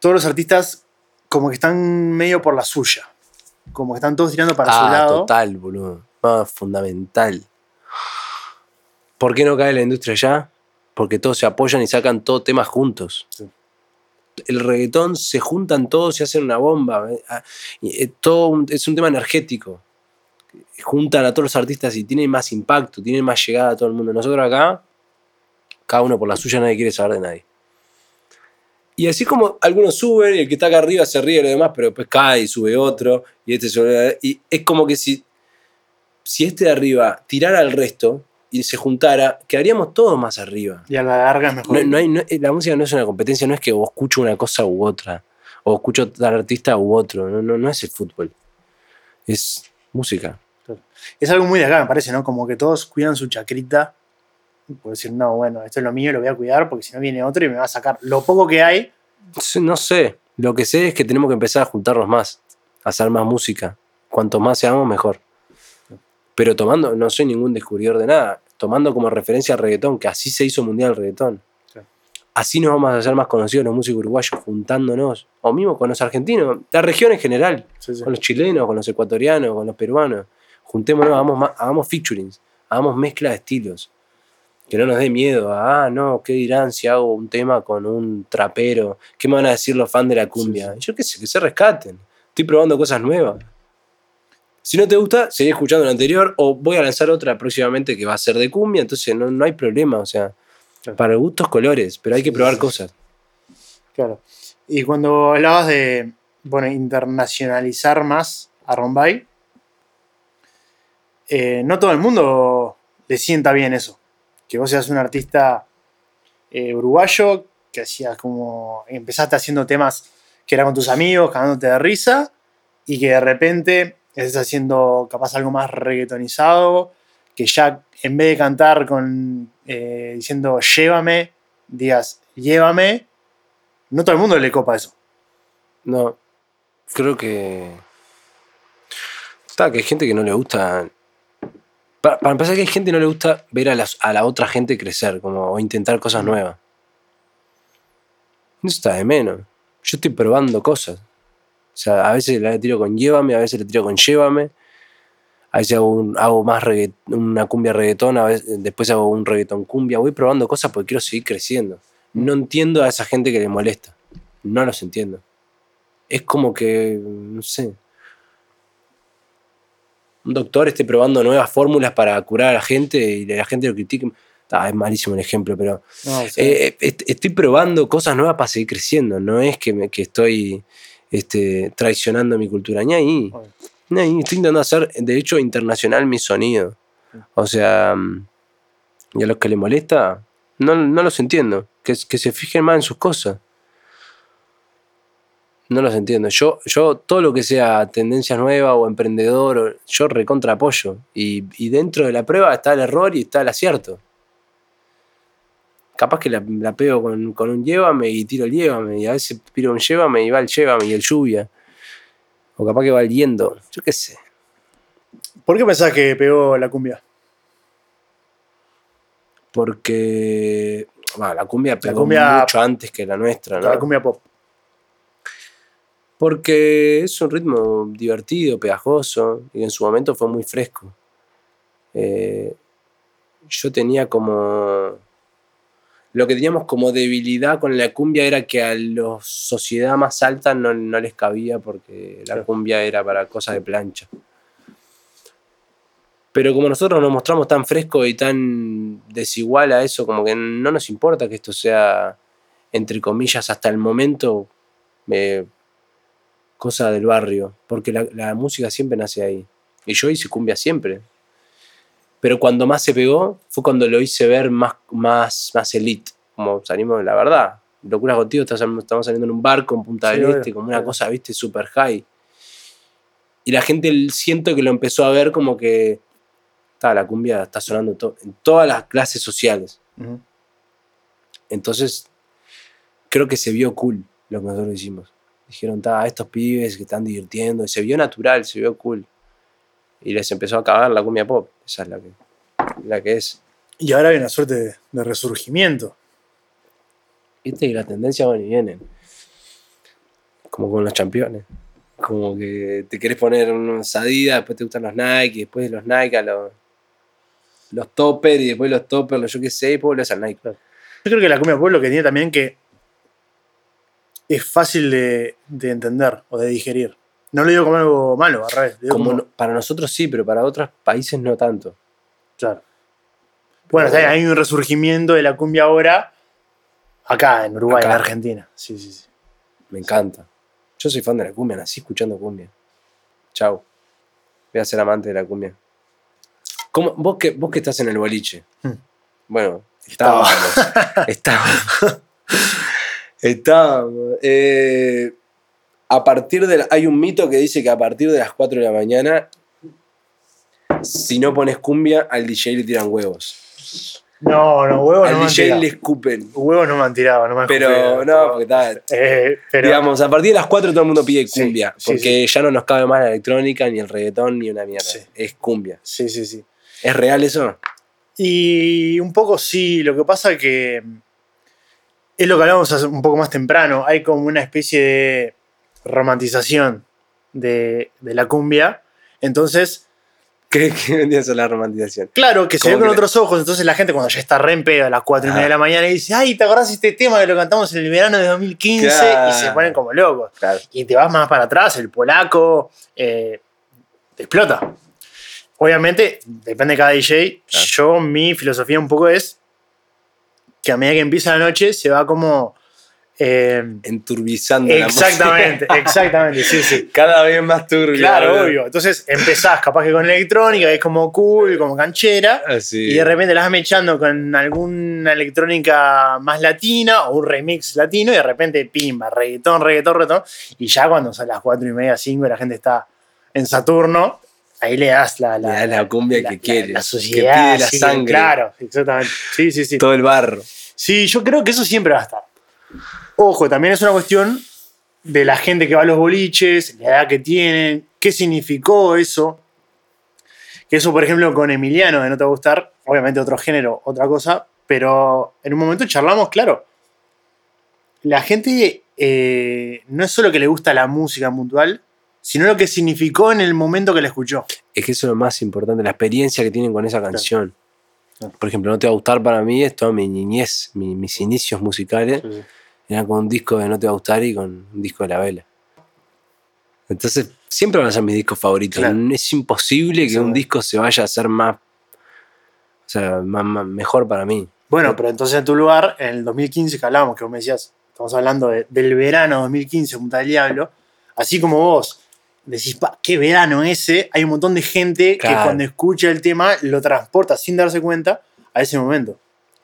todos los artistas como que están medio por la suya. Como que están todos tirando para su ah, lado. total, boludo. Ah, fundamental. ¿Por qué no cae la industria ya? Porque todos se apoyan y sacan todo temas juntos. Sí. El reggaetón se juntan todos y hacen una bomba. eh, ah, eh, todo es un tema energético. Juntan a todos los artistas y tienen más impacto, tienen más llegada a todo el mundo. Nosotros acá, cada uno por la suya, nadie quiere saber de nadie. Y así como algunos suben y el que está acá arriba se ríe de lo demás, pero después cae y sube otro, y este se Y es como que si, si este de arriba tirara al resto y se juntara, quedaríamos todos más arriba. Y a la larga es mejor. No, no hay, no- la música no es una competencia, no es que vos escucho una cosa u otra, o escucho tal artista u otro, no, no, no es el fútbol. Es música. Es algo muy de acá, me parece, ¿no? Como que todos cuidan su chacrita. Por decir, no, bueno, esto es lo mío, lo voy a cuidar porque si no viene otro y me va a sacar. Lo poco que hay, No sé, lo que sé es que tenemos que empezar a juntarnos más, a hacer más música. Cuanto más seamos, mejor. Pero tomando, no soy ningún descubridor de nada, tomando como referencia al reggaetón, que así se hizo mundial el reggaetón. Sí. Así nos vamos a hacer más conocidos los músicos uruguayos, juntándonos, o mismo con los argentinos, la región en general, sí, sí. con los chilenos, con los ecuatorianos, con los peruanos. Juntémonos, hagamos, hagamos featurings, hagamos mezcla de estilos. Que no nos dé miedo. a, Ah, no, ¿qué dirán si hago un tema con un trapero? ¿Qué me van a decir los fans de la cumbia? Yo qué sé, que se rescaten. Estoy probando cosas nuevas. Si no te gusta, seguí escuchando la anterior o voy a lanzar otra próximamente que va a ser de cumbia, entonces no, no hay problema. O sea, Claro. para gustos colores, pero hay que probar cosas. Claro. Y cuando hablabas de, bueno, internacionalizar más a Rombay, eh, no todo el mundo le sienta bien eso. Que vos seas un artista eh, uruguayo, que hacías como, empezaste haciendo temas que eran con tus amigos, cagándote de risa, y que de repente estés haciendo capaz algo más reggaetonizado, que ya en vez de cantar con eh, diciendo llévame, digas llévame, no todo el mundo le copa eso. No, creo que. Está, que hay gente que no le gusta. Para, para empezar, que hay gente que no le gusta ver a, las- a la otra gente crecer como, o intentar cosas nuevas. Eso está de menos. Yo estoy probando cosas. O sea, a veces le tiro con llévame, a veces le tiro con llévame. A veces hago, un- hago más regga- una cumbia reggaetón, a veces, después hago un reggaetón cumbia. Voy probando cosas porque quiero seguir creciendo. No entiendo a esa gente que le molesta. No los entiendo es como que, no sé, un doctor esté probando nuevas fórmulas para curar a la gente y la gente lo critique. Ah, es malísimo el ejemplo, pero No, eh, est- estoy probando cosas nuevas para seguir creciendo. No es que, me- que estoy este, traicionando mi cultura. Ni ahí. Ni ahí. Estoy intentando hacer, de hecho, internacional mi sonido. O sea, mm, y a los que les molesta, no, no los entiendo. Que, que se fijen más en sus cosas. No los entiendo. Yo, yo todo lo que sea tendencia nueva o emprendedor, yo recontra apoyo. Y, y dentro de la prueba está el error y está el acierto. Capaz que la, la pego con, con un llévame y tiro el llévame. Y a veces tiro un llévame y va el llévame y el lluvia. O capaz que va el yendo. Yo qué sé. ¿Por qué pensás que pegó la cumbia? Porque bueno, la cumbia pegó cumbia- mucho antes que la nuestra, ¿no? La cumbia pop. Porque es un ritmo divertido, pegajoso, y en su momento fue muy fresco. Eh, yo tenía como... Lo que teníamos como debilidad con la cumbia era que a la sociedad más alta no, no les cabía porque la cumbia era para cosas de plancha. Pero como nosotros nos mostramos tan fresco y tan desigual a eso, como que no nos importa que esto sea, entre comillas, hasta el momento, eh, cosa del barrio, porque la, la música siempre nace ahí. Y yo hice cumbia siempre. Pero cuando más se pegó fue cuando lo hice ver más, más, más elite, como salimos de la verdad. Locuras contigo, estamos saliendo en un barco en Punta del Este, como una cosa, viste, super high. Y la gente siento que lo empezó a ver como que ta, la cumbia está sonando to- en todas las clases sociales. Entonces, creo que se vio cool lo que nosotros hicimos. Dijeron, ta, estos pibes que están divirtiendo, y se vio natural, se vio cool. Y les empezó a cagar la cumbia pop. Esa es la que, la que es. Y ahora hay una suerte de, de resurgimiento. ¿Viste? Y la tendencia van y vienen. Como con los campeones. Como que te querés poner unos Adidas, después te gustan los Nike, después de los Nike a los, los topper y después los topper, los yo qué sé, y después volvés al Nike. Yo creo que la cumbia pop lo que tiene también que es fácil de, de entender o de digerir. No lo digo como algo malo, al revés. lo digo Como como- no- para nosotros sí, pero para otros países no tanto. Claro. Bueno, hay un resurgimiento de la cumbia ahora acá, en Uruguay, Acá. en Argentina. Sí, sí, sí. Me encanta. Yo soy fan de la cumbia, nací escuchando cumbia. Chau. Voy a ser amante de la cumbia. ¿Cómo- vos, que, vos que estás en el boliche. Hmm. Bueno, Estaba. estábamos. Estábamos. Eh, a partir de la- hay un mito que dice que a partir de las 4 de la mañana, si no pones cumbia, al DJ le tiran huevos. No, no, huevos no al me han DJ le escupen. Huevos no me han tirado, no me han Pero escupido, no, porque está. Eh, pero, Digamos, a partir de las 4 todo el mundo pide Sí, cumbia. sí, porque ya no nos cabe más la electrónica, ni el reggaetón, ni una mierda. Es cumbia. Sí, sí, sí. ¿Es real eso? Y un poco sí, lo que pasa que es lo que hablamos hace un poco más temprano, hay como una especie de romantización de, de la cumbia. Entonces, ¿Qué, qué vendría a ser la romantización? claro, que se ve con otros ojos, entonces la gente cuando ya está re en pedo a las 4 y media de la mañana y dice, ay, ¿te acordás de este tema que lo cantamos en el verano de 2015? Claro. Y se ponen como locos. Claro. y te vas más para atrás, el polaco eh, te explota. Obviamente, depende de cada DJ. Claro. Yo, mi filosofía un poco es que a medida que empieza la noche se va como. eh, Enturbizando la exactamente, música. exactamente, sí, sí. Cada vez más turbio. Claro, obvio. Entonces empezás capaz que con electrónica, es como cool, como canchera. Así. Y de repente la vas mechando con alguna electrónica más latina o un remix latino y de repente pimba, reggaetón, reggaetón, reggaetón. Y ya cuando son las 4 y media, 5 y la gente está en Saturno, ahí le das la, Le das la cumbia que quiere, La que sociedad, pide la sí, sangre. Claro, exactamente. Sí, sí, sí. Todo el barro. Sí, yo creo que eso siempre va a estar. Ojo, también es una cuestión de la gente que va a los boliches, la edad que tienen, qué significó eso. Que eso, por ejemplo, con Emiliano de No Te Va a Gustar, obviamente otro género, otra cosa, pero en un momento charlamos, claro. La gente eh, no es solo que le gusta la música puntual, sino lo que significó en el momento que la escuchó. Es que eso es lo más importante, la experiencia que tienen con esa canción. Claro. Por ejemplo, No te va a gustar para mí, es toda mi niñez, mi- mis inicios musicales. Eran con un disco de No te va a gustar y con un disco de La Vela. Entonces, siempre van a ser mis discos favoritos. Claro. Es imposible que Sí. un disco se vaya a hacer más. O sea, más- más- mejor para mí. Bueno, pero entonces en tu lugar, en el 2015 que hablábamos, que vos me decías, estamos hablando de- del verano 2015, Punta del Diablo, así como vos decís, pa, qué verano ese, hay un montón de gente que cuando escucha el tema lo transporta sin darse cuenta a ese momento.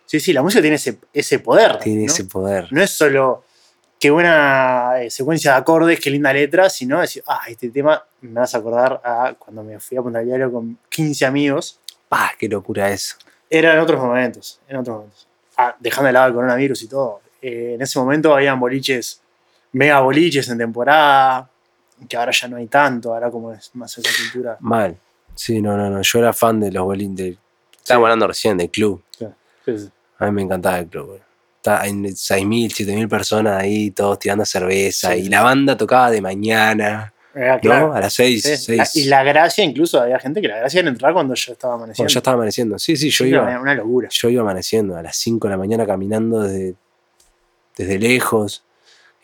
Sí, sí, la música tiene ese, ese poder. Tiene ¿no? ese poder. No es solo qué buena eh, secuencia de acordes, qué linda letra, sino decir, ah, este tema me vas a acordar a cuando me fui a Punta del Diablo con 15 amigos. ¡Pah! ¡Qué locura eso! Era en otros momentos, en otros momentos. Ah, dejando de lado el coronavirus y todo. Eh, en ese momento habían boliches, mega boliches en temporada, que ahora ya no hay tanto, ahora como es más esa cultura. Mal. Sí, no, no, no. Yo era fan de los bolines. De... Estábamos hablando recién del club. Sí, sí. A mí me encantaba el club. güey. Está en 6.000, 7.000 personas ahí, todos tirando cerveza. Y la banda tocaba de mañana, Era ¿no? claro. A las 6. Sí, la- y la gracia, incluso había gente que la gracia era entrar cuando ya estaba amaneciendo. ya estaba amaneciendo. Sí, sí, yo iba. Una locura. Yo iba amaneciendo a las 5 de la mañana caminando desde, desde lejos.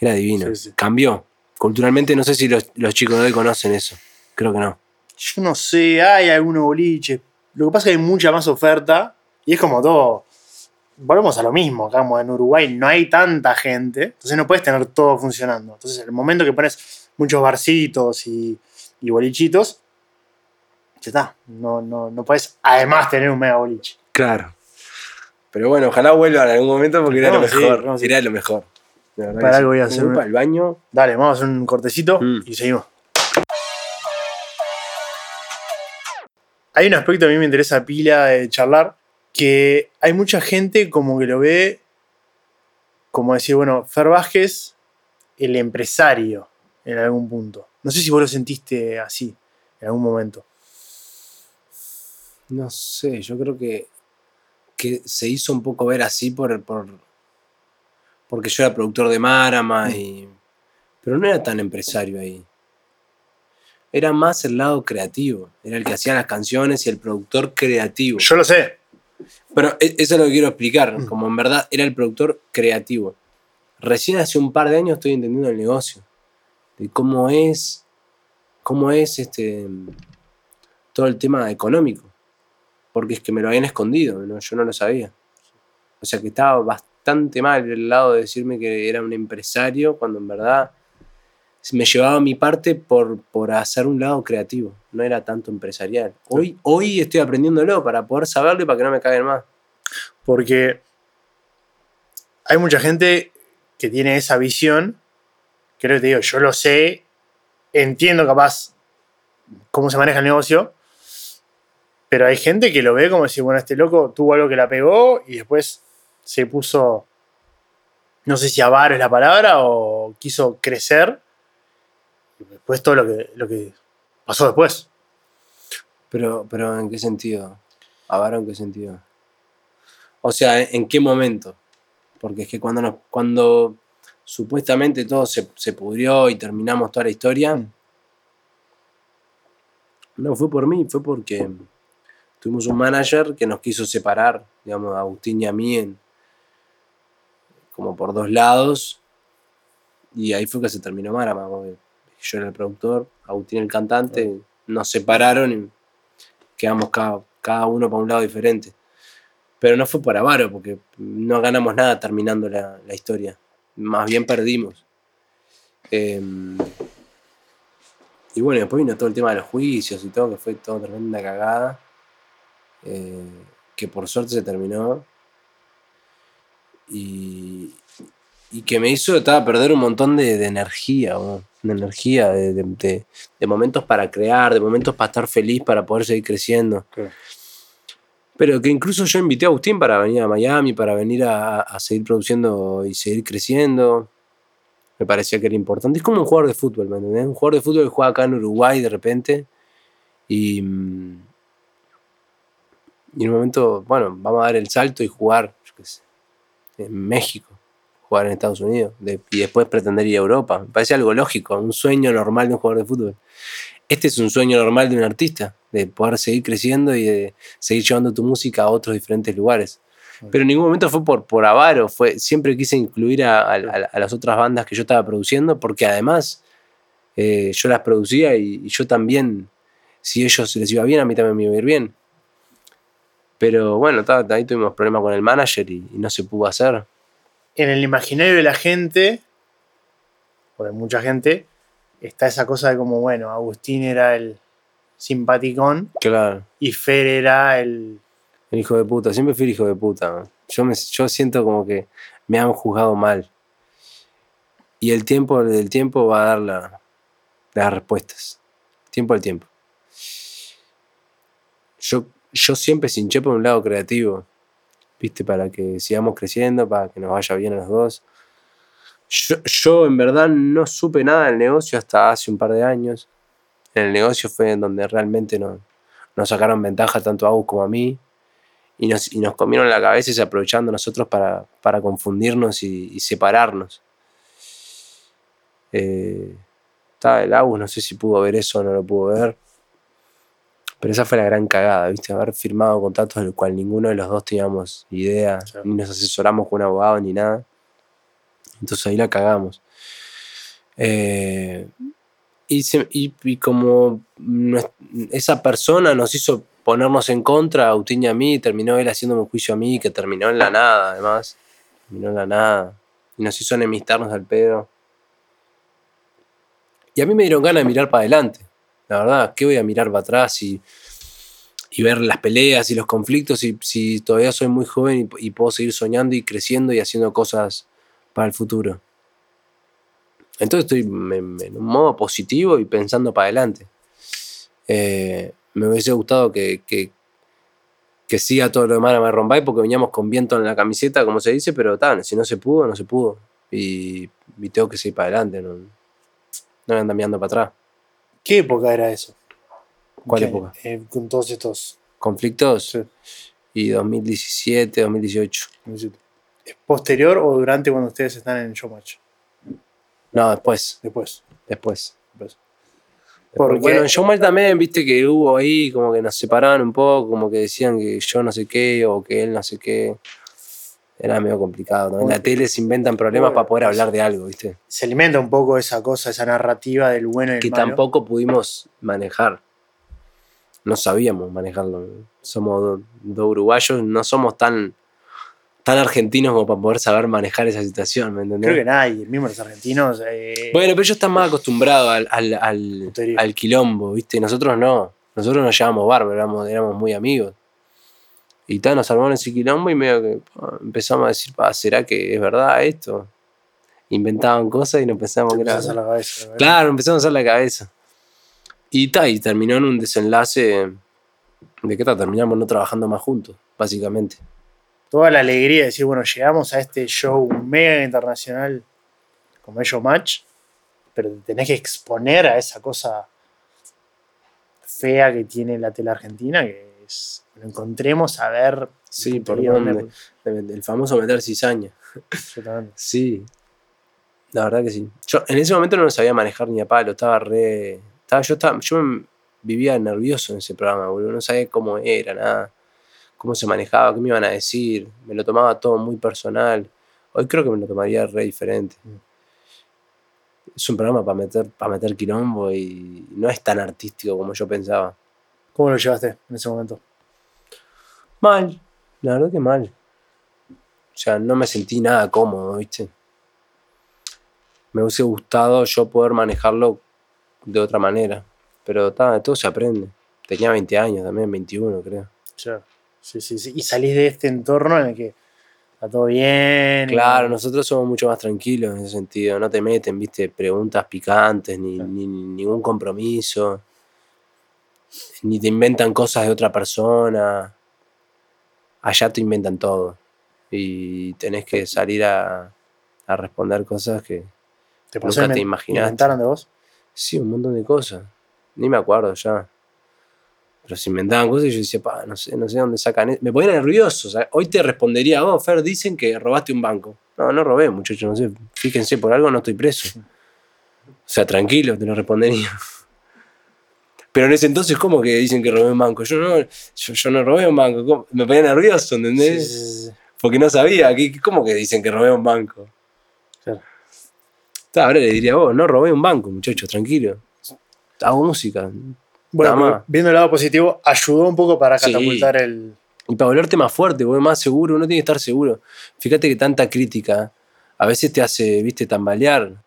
Era divino. Cambió. Culturalmente no sé si los, los chicos de hoy conocen eso. Creo que no. Yo no sé, hay algunos boliches. Lo que pasa es que hay mucha más oferta y es como todo. Volvemos a lo mismo, acá como en Uruguay no hay tanta gente, entonces no puedes tener todo funcionando. Entonces, el momento que pones muchos barcitos y, y bolichitos, ya está. No, no, no puedes además tener un mega boliche. Claro. Pero bueno, ojalá vuelvan en algún momento porque era lo mejor. Era lo mejor. De verdad que sí. voy a hacer Voy para el baño. Dale, vamos a hacer un cortecito Mm. y seguimos. Hay un aspecto que a mí me interesa pila de charlar, que hay mucha gente como que lo ve como decir, bueno, Fer Vázquez, el empresario en algún punto. No sé si vos lo sentiste así en algún momento. No sé, yo creo que, que se hizo un poco ver así por, por porque yo era productor de Marama y. Pero no era tan empresario ahí. Era más el lado creativo. Era el que hacía las canciones y el productor creativo. Yo lo sé. Pero e- eso es lo que quiero explicar. Mm. Como en verdad era el productor creativo. Recién hace un par de años estoy entendiendo el negocio. De cómo es. Cómo es este. Todo el tema económico. Porque es que me lo habían escondido. ¿no? Yo no lo sabía. O sea que estaba bastante mal el lado de decirme que era un empresario. Cuando en verdad. Me llevaba mi parte por, por hacer un lado creativo. No era tanto empresarial. Hoy, hoy estoy aprendiéndolo para poder saberlo y para que no me caguen más. Porque hay mucha gente que tiene esa visión. Creo que te digo, yo lo sé, entiendo capaz cómo se maneja el negocio, pero hay gente que lo ve como decir, bueno, este loco tuvo algo que la pegó y después se puso, no sé si avaro es la palabra, o quiso crecer. Y después todo lo que, lo que pasó después. Pero, pero ¿en qué sentido? ¿Avaro en qué sentido? O sea, ¿en, qué momento? Porque es que cuando, nos, cuando supuestamente todo se, se pudrió y terminamos toda la historia, Mm. no fue por mí, fue porque tuvimos un manager que nos quiso separar, digamos, a Agustín y a mí, en- como por dos lados, y ahí fue que se terminó Marama, yo era el productor, Agustín el cantante, nos separaron y quedamos cada, cada uno para un lado diferente. Pero no fue por avaro, porque no ganamos nada terminando la, la historia. Más bien perdimos. Em, y bueno, después vino todo el tema de los juicios y todo, que fue todo tremenda cagada. eh, que por suerte se terminó. Y, y que me hizo estaba perder un montón de, de energía, weón, de energía, de, de- de- momentos para crear, de momentos para estar feliz, para poder seguir creciendo. Claro. Pero que incluso yo invité a Agustín para venir a Miami, para venir a, a seguir produciendo y seguir creciendo. Me parecía que era importante. Es como un jugador de fútbol, ¿me entendés? Un jugador de fútbol que juega acá en Uruguay de repente. Y, mm, y en un momento, bueno, vamos a dar el salto y jugar, yo qué sé, en México, jugar en Estados Unidos de- y después pretender ir a Europa. Me parece algo lógico, un sueño normal de un jugador de fútbol. Este es un sueño normal de un artista, de poder seguir creciendo y de seguir llevando tu música a otros diferentes lugares. Pero en ningún momento fue por, por avaro, fue, siempre quise incluir a, a- las otras bandas que yo estaba produciendo, porque además eh, yo las producía y, y yo también, si ellos les iba bien, a mí también me iba a ir bien. Pero bueno, ta- ahí tuvimos problemas con el manager y, y no se pudo hacer. en el imaginario de la gente, o de mucha gente, está esa cosa de como, bueno, Agustín era el simpaticón Claro, y Fer era el... el hijo de puta, siempre fui el hijo de puta. man. Yo, me, yo siento como que me han juzgado mal. Y el tiempo del tiempo va a dar la- las respuestas. Tiempo al tiempo. Yo, yo siempre hinché por un lado creativo, ¿viste? Para que sigamos creciendo, para que nos vaya bien a los dos. Yo, yo en verdad no supe nada del negocio hasta hace un par de años. En el negocio fue en donde realmente nos, nos sacaron ventaja tanto a Agus como a mí. Y nos, y nos comieron la cabeza y se aprovechando nosotros para, para confundirnos y, y separarnos. Eh, el Agus, no sé si pudo ver eso o no lo pudo ver. Pero esa fue la gran cagada, ¿viste? Haber firmado contratos del cual ninguno de los dos teníamos idea, ni nos asesoramos con un abogado ni nada. Entonces ahí la cagamos. Eh, y, se- y- y como esa persona nos hizo ponernos en contra, a Agustín y a mí, terminó él haciéndome un juicio a mí, que terminó en la nada, además. Terminó en la nada. Y nos hizo enemistarnos al pedo. Y a mí me dieron ganas de mirar para adelante. La verdad, ¿qué voy a mirar para atrás y, y ver las peleas y los conflictos si, si todavía soy muy joven y, puedo seguir soñando y creciendo y haciendo cosas para el futuro? Entonces estoy en un modo positivo y pensando para adelante. Eh, me hubiese gustado que, que, siga todo lo demás a Marron Bay porque veníamos con viento en la camiseta, como se dice, pero tal, si no se pudo, no se pudo. Y, y tengo que seguir para adelante, no, no me andan mirando para atrás. ¿Qué época era eso? ¿Cuál época? eh, con todos estos. ¿Conflictos? Sí. Y 2017, 2018. ¿Es posterior o durante cuando ustedes están en showmatch? No, después, Después. después. Después. Después, Porque- Bueno, en Showmatch también, viste que hubo ahí como que nos separaban un poco, como que decían que yo no sé qué o que él no sé qué. Era medio complicado. ¿no? En la tele se inventan problemas Bueno, para poder hablar de algo, ¿viste? Se alimenta un poco esa cosa, esa narrativa del bueno y el Que malo. tampoco pudimos manejar. No sabíamos manejarlo. Somos dos uruguayos, no somos tan, tan argentinos como para poder saber manejar esa situación, ¿me entendés? Creo que nadie, mismo los argentinos. eh, Bueno, pero ellos están más acostumbrados al, al, al quilombo, ¿viste? Nosotros no. Nosotros nos llevamos bárbaro, éramos, éramos muy amigos. Y tal, nos armaron ese quilombo y medio que empezamos a decir, ¿será que es verdad esto? Inventaban cosas y nos pensamos que era. la cabeza. Claro, empezamos a hacer la cabeza. Y tal, y terminó en un desenlace de que tal, terminamos no trabajando más juntos, básicamente. Toda la alegría de decir, bueno, llegamos a este show mega internacional como el Showmatch, pero te tenés que exponer a esa cosa fea que tiene la tele argentina, que es. Lo encontremos a ver. Sí, por dónde. dónde- El famoso meter cizaña. Sí, la verdad que sí. Yo en ese momento no lo sabía manejar ni a palo, estaba re. Estaba, yo, estaba, yo me- vivía nervioso en ese programa, boludo. No sabía cómo era, nada. Cómo se manejaba, qué me iban a decir. Me lo tomaba todo muy personal. Hoy creo que me lo tomaría re diferente. Es un programa para meter, para meter quilombo y no es tan artístico como yo pensaba. ¿Cómo lo llevaste en ese momento? Mal, la verdad que mal. O sea, no me sentí nada cómodo, ¿viste? Me hubiese gustado yo poder manejarlo de otra manera. Pero ta, todo se aprende. Tenía 20 años también, 21 creo. Claro. Sí, sí, sí. Y salís de este entorno en el que está todo bien. y- Claro, nosotros somos mucho más tranquilos en ese sentido. No te meten, viste, preguntas picantes, ni, Claro. ni- ni ningún compromiso. Ni te inventan cosas de otra persona. Allá te inventan todo. Y tenés que salir a, a responder cosas que. ¿Te pasó nunca te imaginaste. inventaron de vos? Sí, un montón de cosas. Ni me acuerdo ya. Pero se inventaban cosas y yo decía, pa, no sé, no sé dónde sacan. e-". Me ponía nervioso. o sea, hoy te respondería, oh, Fer, dicen que robaste un banco. No, no robé, muchachos, no sé. Fíjense, por algo no estoy preso. O sea, tranquilo, te lo respondería. Pero en ese entonces, ¿cómo que dicen que robé un banco? Yo no, yo, yo no robé un banco. ¿cómo? Me ponía nervioso, ¿entendés? Sí, sí. Porque no sabía. ¿qué- ¿Cómo que dicen que robé un banco? Claro. Ahora le diría, vos, no robé un banco, muchachos, tranquilo. Hago música. Bueno, viendo el lado positivo, ayudó un poco para catapultar el. Y para volverte más fuerte, vos más seguro, uno tiene que estar seguro. Fíjate que tanta crítica a veces te hace, viste, tambalear.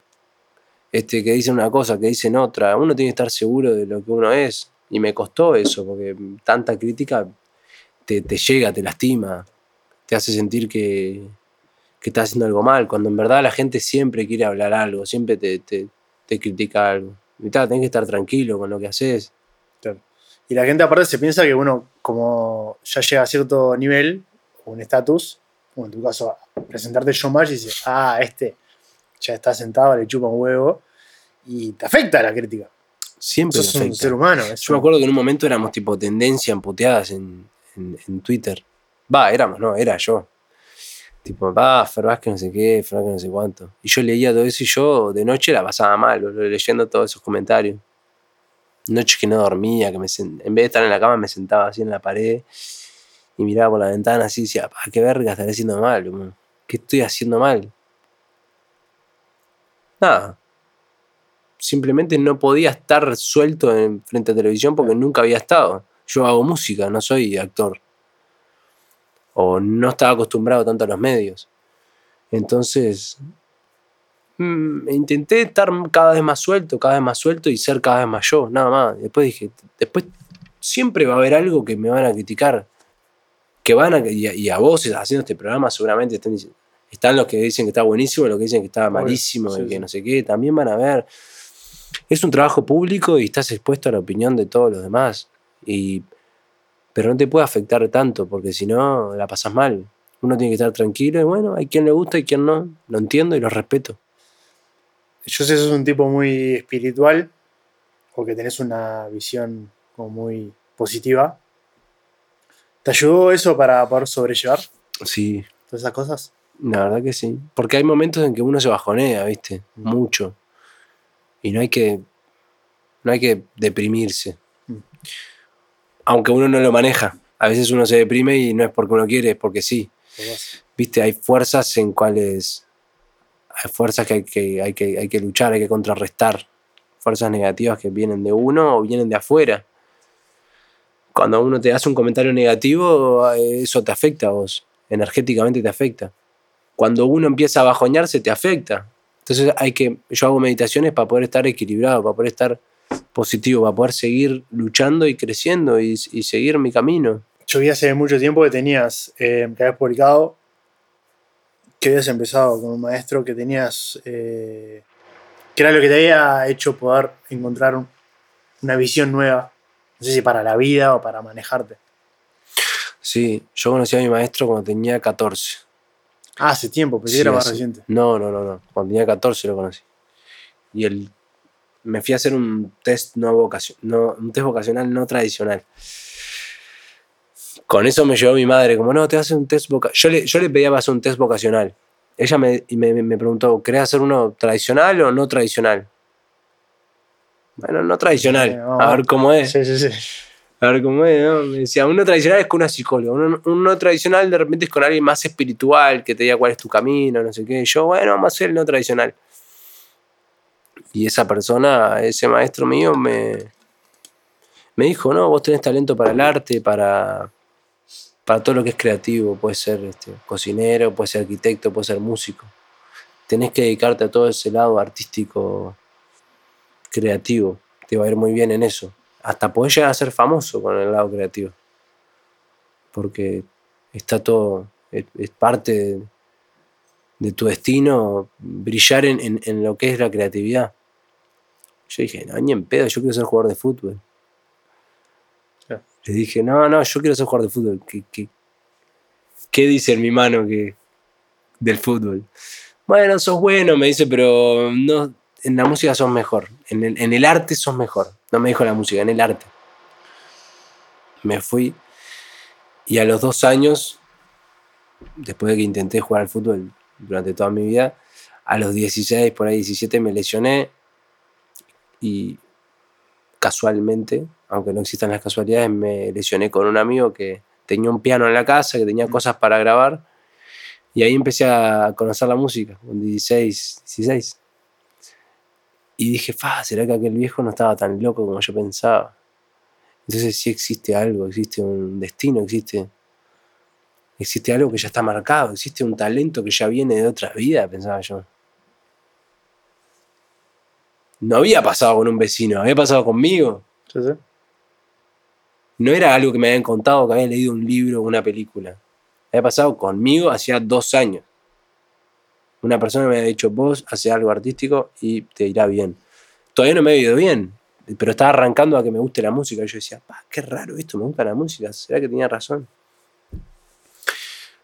Este, que dicen una cosa, que dicen otra. Uno tiene que estar seguro de lo que uno es. Y me costó eso, porque tanta crítica te, llega, te lastima, te hace sentir que, que estás haciendo algo mal, cuando en verdad la gente siempre quiere hablar algo, siempre te, te, critica algo. Y tal, tenés que estar tranquilo con lo que haces. Y la gente aparte se piensa que uno, como ya llega a cierto nivel, un estatus, o en tu caso, presentarte showmatch y dices, ah, este ya está sentado, le chupa un huevo, y te afecta la crítica. Siempre Sos te un afecta. ser humano. Yo me un- acuerdo que en un momento éramos tipo tendencia en puteadas en, en, en Twitter. Va, éramos, no, era yo. Tipo, va, Fer Vázquez no sé qué, Fer Vázquez no sé cuánto. Y yo leía todo eso y yo de noche la pasaba mal, leyendo todos esos comentarios. Noches que no dormía, que me en vez de estar en la cama me sentaba así en la pared y miraba por la ventana así y decía, pa, qué verga estaré haciendo mal? ¿qué estoy haciendo mal? Nada. Simplemente no podía estar suelto en frente a televisión porque nunca había estado. Yo hago música, no soy actor. O no estaba acostumbrado tanto a los medios. Entonces, mm, intenté estar cada vez más suelto, cada vez más suelto y ser cada vez más yo, nada más. Después dije, después siempre va a haber algo que me van a criticar. Que van a, y a, y a vos haciendo este programa seguramente están, diciendo- están los que dicen que está buenísimo, los que dicen que está malísimo, sí, y que sí. no sé qué, también van a ver. Es un trabajo público y estás expuesto a la opinión de todos los demás. Y, pero no te puede afectar tanto, porque si no, la pasas mal. Uno tiene que estar tranquilo y bueno, hay quien le gusta y quien no. Lo entiendo y lo respeto. Yo sé que sos un tipo muy espiritual o que tenés una visión como muy positiva. ¿Te ayudó eso para poder sobrellevar Sí, todas esas cosas? La verdad que sí. Porque hay momentos en que uno se bajonea, ¿viste? Mm. Mucho. Y no hay que. No hay que deprimirse. Mm. Aunque uno no lo maneja. A veces uno se deprime y no es porque uno quiere, es porque sí. ¿Viste? Hay fuerzas en cuales. Hay fuerzas que hay que, hay que, hay que luchar, hay que contrarrestar. Fuerzas negativas que vienen de uno o vienen de afuera. Cuando uno te hace un comentario negativo, eh, eso te afecta a vos. Energéticamente te afecta. Cuando uno empieza a bajoñarse, te afecta. Entonces hay que. Yo hago meditaciones para poder estar equilibrado, para poder estar positivo, para poder seguir luchando y creciendo y, y seguir mi camino. Yo vi hace mucho tiempo que tenías, eh, que habías publicado, que habías empezado con un maestro, que tenías, eh, que era lo que te había hecho poder encontrar un- una visión nueva, no sé si para la vida o para manejarte. Sí, yo conocí a mi maestro cuando tenía 14. Ah, hace tiempo, pensé Sí, que era más hace- reciente. No, no, no, no. Cuando tenía 14 lo conocí. Y él me fui a hacer un test no vocacio- no, un test vocacional no tradicional. Con eso me llevó mi madre, como no, te haces un test vocacional. Yo le, yo le pedía para hacer un test vocacional. Ella me, y me, me preguntó, ¿querés hacer uno tradicional o no tradicional? Bueno, no tradicional. Vamos. A ver cómo es. Sí, sí, sí. A ver cómo es, ¿no? Me decía, uno tradicional es con una psicóloga, uno, uno tradicional de repente es con alguien más espiritual, que te diga cuál es tu camino, no sé qué. Yo, bueno, vamos a hacer el no tradicional. Y esa persona, ese maestro mío, me, me dijo, no, vos tenés talento para el arte, para, para todo lo que es creativo. Puedes ser este, cocinero, puedes ser arquitecto, puedes ser músico. Tenés que dedicarte a todo ese lado artístico, creativo. Te va a ir muy bien en eso hasta podés llegar a ser famoso con el lado creativo. Porque está todo, es, es parte de, de tu destino brillar en, en- en lo que es la creatividad. Yo dije, no, ni en pedo, yo quiero ser jugador de fútbol. Le dije, no, no, yo quiero ser jugador de fútbol. ¿Qué, qué, qué dice en mi mano que, del fútbol? Bueno, sos bueno, me dice, pero no, en la música sos mejor. En el, en el arte sos mejor. No me dijo la música, en el arte. Me fui y a los dos años, después de que intenté jugar al fútbol durante toda mi vida, a los 16, por ahí 17 me lesioné y casualmente, aunque no existan las casualidades, me lesioné con un amigo que tenía un piano en la casa, que tenía cosas para grabar y ahí empecé a conocer la música, con 16, 16. Y dije, fa, ¿será que aquel viejo no estaba tan loco como yo pensaba? Entonces sí existe algo, existe un destino, existe, existe algo que ya está marcado, existe un talento que ya viene de otra vida, pensaba yo. No había pasado con un vecino, había pasado conmigo. Sí, sí. No era algo que me habían contado, que había leído un libro o una película. Había pasado conmigo hacía dos años. Una persona me había dicho, vos haces algo artístico y te irá bien. Todavía no me ha ido bien, pero estaba arrancando a que me guste la música. Y yo decía, "Pa, qué raro esto, me gusta la música. ¿Será que tenía razón?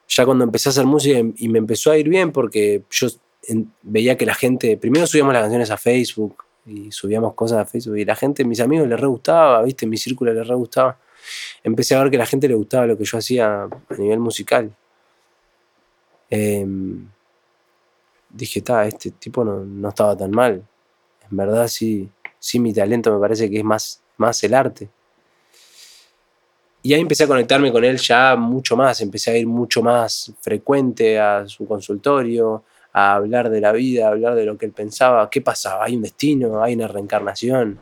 Ya cuando empecé a hacer música y me empezó a ir bien porque yo veía que la gente, primero subíamos las canciones a Facebook y subíamos cosas a Facebook y la gente, mis amigos les re gustaba, viste, mi círculo les re gustaba. Empecé a ver que la gente le gustaba lo que yo hacía a nivel musical. Em, dije, ta, este tipo no, no estaba tan mal. En verdad sí, sí mi talento me parece que es más, más el arte. Y ahí empecé a conectarme con él ya mucho más, empecé a ir mucho más frecuente a su consultorio, a hablar de la vida, a hablar de lo que él pensaba, qué pasaba, hay un destino, hay una reencarnación,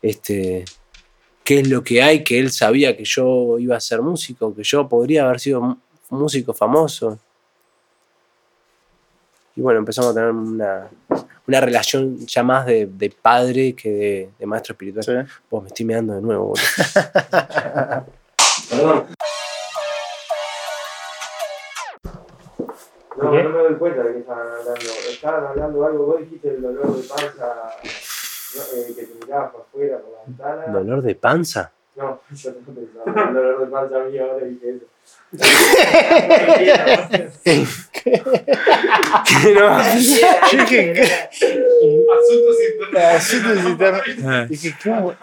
este, qué es lo que hay que él sabía que yo iba a ser músico, que yo podría haber sido músico famoso. Y bueno, empezamos a tener una, una relación ya más de, de padre que de, de maestro espiritual. Sí. Vos me estoy mirando de nuevo, boludo. Perdón. No, ¿Qué? no me doy cuenta de que estaban hablando. Estaban hablando algo, vos dijiste el dolor de panza no, eh, que te mirabas para afuera por la ventana. ¿Dolor de panza? No, yo no pensaba. El dolor de panza mío ahora dije eso.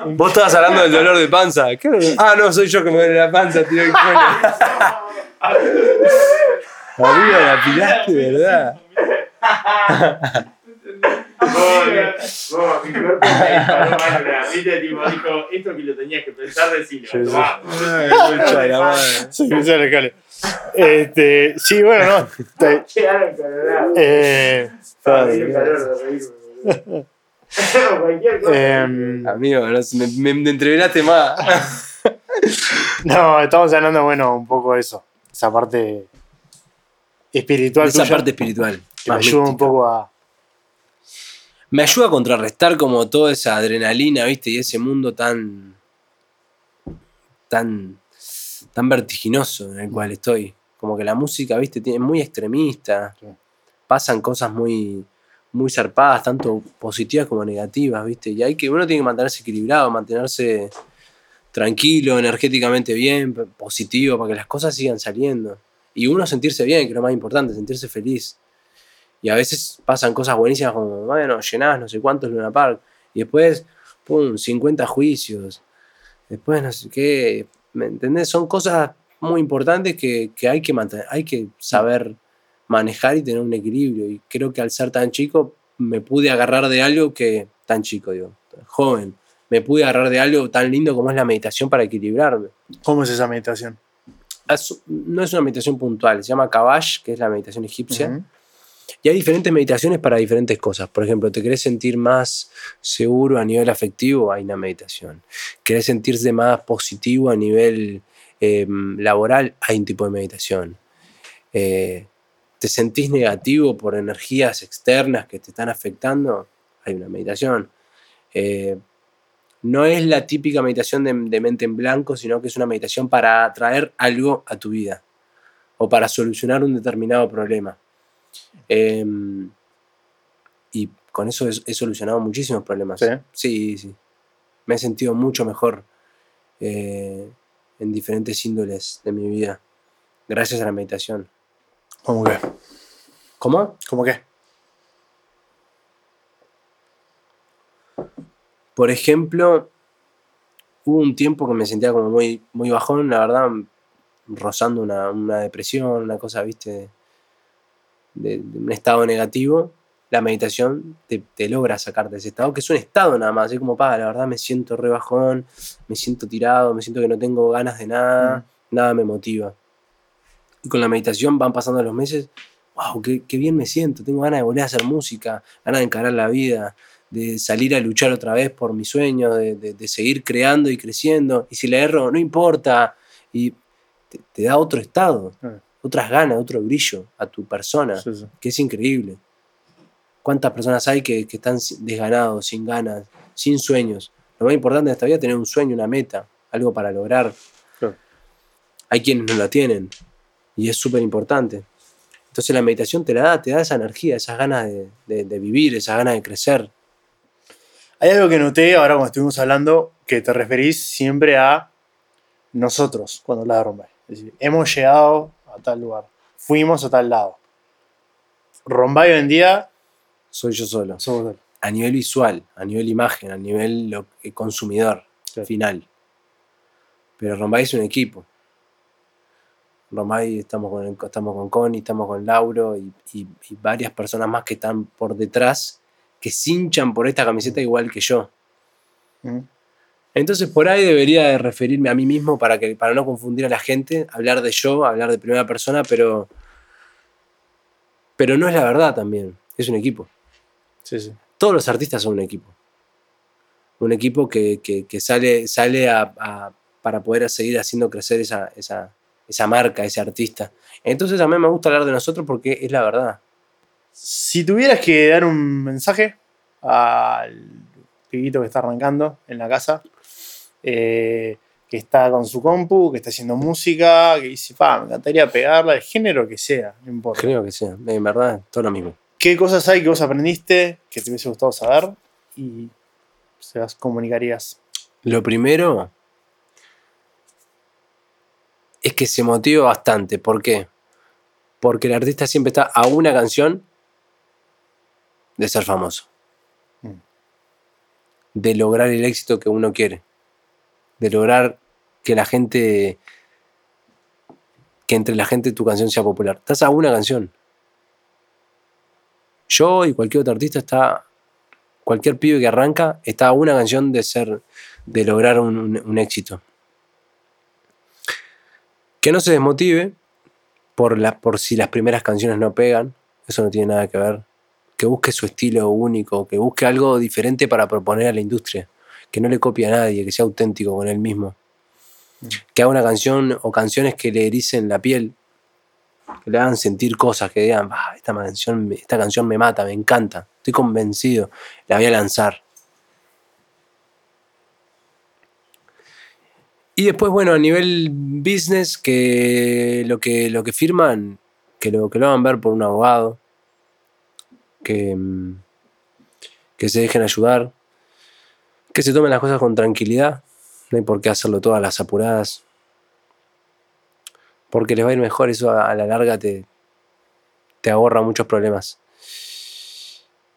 Vos estabas hablando del dolor de panza. ¿Qué? Ah, no, soy yo que me duele la panza, tío. Amigo, la pilaste, ¿verdad? Vos, mi cuerpo me disparó. Viste, tipo, dijo, esto que lo tenías que pensar, decirlo. Sí, sí. Ay. Sí. Este, sí, bueno, no. Quedaron colorados. eh, em, Amigo, no, me, me, entreveraste más. no, estamos hablando, bueno, un poco de eso. Esa parte espiritual Esa tuya, parte espiritual. que me ayuda un poco a. Me ayuda a contrarrestar como toda esa adrenalina, ¿viste? Y ese mundo tan. tan. tan vertiginoso en el cual estoy. Como que la música, ¿viste? Tiene, es muy extremista. Pasan cosas muy. muy zarpadas, tanto positivas como negativas, ¿viste? Y hay que. uno tiene que mantenerse equilibrado, mantenerse tranquilo, energéticamente bien, positivo, para que las cosas sigan saliendo. Y uno sentirse bien, que es lo más importante, sentirse feliz. Y a veces pasan cosas buenísimas como, bueno, llenás no sé cuántos Luna Park. Y después, pum, 50 juicios. Después no sé qué. ¿Me entendés? Son cosas muy importantes que, que hay que mantener, hay que saber manejar y tener un equilibrio. Y creo que al ser tan chico, me pude agarrar de algo que. tan chico, digo, joven. Me pude agarrar de algo tan lindo como es la meditación para equilibrarme. ¿Cómo es esa meditación? Es- no es una meditación puntual, se llama Kabash, que es la meditación egipcia. Y hay diferentes meditaciones para diferentes cosas. Por ejemplo, ¿te querés sentir más seguro a nivel afectivo? Hay una meditación. ¿Querés sentirse más positivo a nivel eh, laboral? Hay un tipo de meditación. Eh, ¿Te sentís negativo por energías externas que te están afectando? Hay una meditación. Eh, no es la típica meditación de mente en blanco, sino que es una meditación para atraer algo a tu vida o para solucionar un determinado problema. Eh, y con eso he, he solucionado muchísimos problemas. ¿Sí? sí, sí. Me he sentido mucho mejor eh, en diferentes índoles de mi vida, gracias a la meditación. ¿Cómo que? ¿Cómo? ¿Cómo qué? Por ejemplo, hubo un tiempo que me sentía como muy, muy bajón, la verdad, rozando una, una depresión, una cosa, viste, de, de un estado negativo. La meditación te, te logra sacarte de ese estado, que es un estado nada más, es como, pa, la verdad me siento re bajón, me siento tirado, me siento que no tengo ganas de nada, nada me motiva. Y con la meditación van pasando los meses, wow, qué, qué bien me siento, tengo ganas de volver a hacer música, ganas de encarar la vida, de salir a luchar otra vez por mi sueño, de, de- de seguir creando y creciendo. Y si le erro, no importa. Y te, te da otro estado, Mm. Otras ganas, otro brillo a tu persona, Sí, sí. que es increíble. ¿Cuántas personas hay que, que están desganados, sin ganas, sin sueños? Lo más importante de esta vida es tener un sueño, una meta, algo para lograr. Claro. Hay quienes no la tienen y es súper importante. Entonces la meditación te la da, te da esa energía, esas ganas de, de- de vivir, esas ganas de crecer. Hay algo que noté ahora cuando estuvimos hablando que te referís siempre a nosotros cuando hablas de Rombay. Decir, hemos llegado a tal lugar, fuimos a tal lado. Rombay hoy en día Soy yo solo. somos él. a nivel visual, a nivel imagen, a nivel lo- consumidor Sí. final. Pero Rombay es un equipo. Rombay estamos con, estamos con Connie, estamos con Lauro y, y- y varias personas más que están por detrás que se hinchan por esta camiseta igual que yo. ¿Mm? Entonces por ahí debería de referirme a mí mismo para, que, para no confundir a la gente, hablar de yo, hablar de primera persona, pero, pero no es la verdad también, es un equipo Sí, sí. todos los artistas son un equipo. Un equipo que, que- que sale, sale a- a- para poder seguir haciendo crecer esa, esa, esa marca, ese artista. Entonces a mí me gusta hablar de nosotros porque es la verdad. Si tuvieras que dar un mensaje al pibito que está arrancando en la casa, eh, que está con su compu, que está haciendo música, que dice, pa, me encantaría pegarla, el género que sea, no importa. Creo que sí. En verdad, todo lo mismo. ¿Qué cosas hay que vos aprendiste que te hubiese gustado saber y se las comunicarías? Lo primero es que se motiva bastante. ¿Por qué? Porque el artista siempre está a una canción de ser famoso. Mm. De lograr el éxito que uno quiere. De lograr que la gente. que entre la gente tu canción sea popular. Estás a una canción. Yo y cualquier otro artista está. Cualquier pibe que arranca está a una canción de ser. de lograr un, un- éxito. Que no se desmotive por, la, por si las primeras canciones no pegan. Eso no tiene nada que ver. Que busque su estilo único, que busque algo diferente para proponer a la industria. Que no le copie a nadie, que sea auténtico con él mismo. Que haga una canción o canciones que le ericen la piel, que le hagan sentir cosas, que digan, "Ah, esta, canción, me- esta canción me mata, me encanta, estoy convencido, la voy a lanzar. Y después, bueno, a nivel business, que lo que, lo que firman, que lo, que lo hagan ver por un abogado, que, mm, que se dejen ayudar, que se tomen las cosas con tranquilidad, no hay por qué hacerlo todas las apuradas, porque les va a ir mejor, eso a, a la larga te, te ahorra muchos problemas.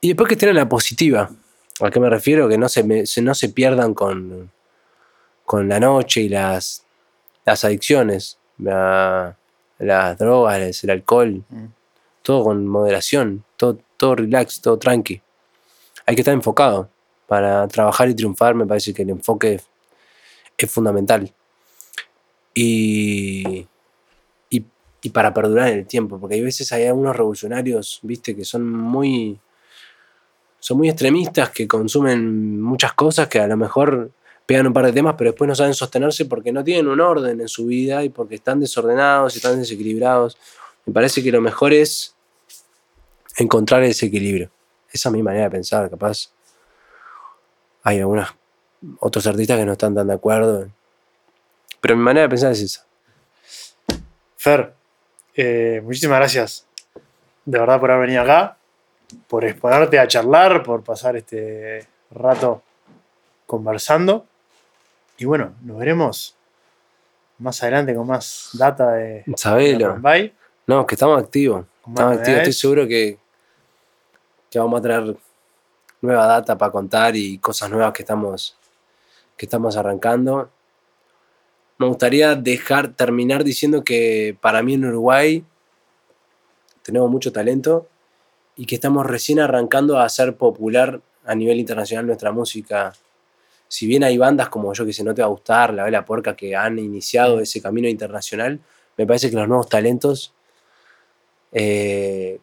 Y después que estén en la positiva, ¿a qué me refiero? Que no se, me- se- no se pierdan con, con la noche y las, las adicciones, la- las drogas, el alcohol, Mm. todo con moderación, todo, todo relax, todo tranqui. Hay que estar enfocado. Para trabajar y triunfar me parece que el enfoque es, fundamental. Y, y, y para perdurar en el tiempo, porque hay veces hay algunos revolucionarios, viste, que son muy, son muy extremistas, que consumen muchas cosas que a lo mejor pegan un par de temas, pero después no saben sostenerse porque no tienen un orden en su vida y porque están desordenados y están desequilibrados. Me parece que lo mejor es encontrar ese equilibrio. Esa es mi manera de pensar, capaz. Hay algunos otros artistas que no están tan de acuerdo. Pero mi manera de pensar es esa. Fer, eh, muchísimas gracias de verdad por haber venido acá, por exponerte a charlar, por pasar este rato conversando. Y bueno, nos veremos más adelante con más data de, Sabelo. No, que estamos activos. Estamos activos. Estoy seguro que, que vamos a traer nueva data para contar y cosas nuevas que estamos, que estamos arrancando. Me gustaría dejar terminar diciendo que para mí en Uruguay tenemos mucho talento y que estamos recién arrancando a hacer popular a nivel internacional nuestra música. Si bien hay bandas como yo que se no te va a gustar, La Vela Puerca, que han iniciado ese camino internacional, me parece que los nuevos talentos eh,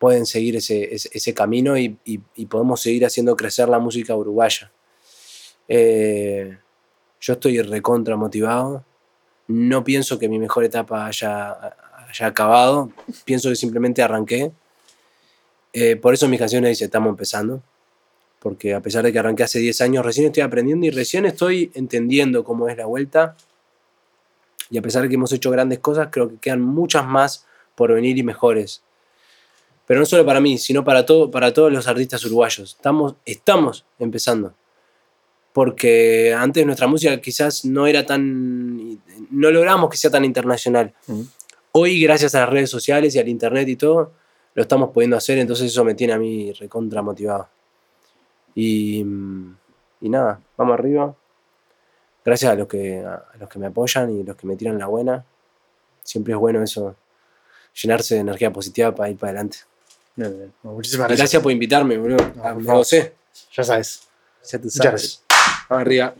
pueden seguir ese, ese- camino y, y- y podemos seguir haciendo crecer la música uruguaya. Eh, yo estoy recontra motivado. No pienso que mi mejor etapa haya, haya acabado. Pienso que simplemente arranqué. Eh, por eso mis canciones dicen estamos empezando. Porque a pesar de que arranqué hace 10 años, recién estoy aprendiendo y recién estoy entendiendo cómo es la vuelta. Y a pesar de que hemos hecho grandes cosas, creo que quedan muchas más por venir y mejores. Pero no solo para mí, sino para, todo, para todos los artistas uruguayos. Estamos, estamos empezando. Porque antes nuestra música quizás no era tan. no logramos que sea tan internacional. Hoy, gracias a las redes sociales y al internet y todo, lo estamos pudiendo hacer, entonces eso me tiene a mí recontra motivado. Y, y nada, vamos arriba. Gracias a los, que, a los que me apoyan y los que me tiran la buena. Siempre es bueno eso, llenarse de energía positiva para ir para adelante. Bien, bien. Bueno, muchísimas gracias. gracias por invitarme, boludo. No, me favor. gocé. Ya sabes. Ya tú sabes. Vamos arriba.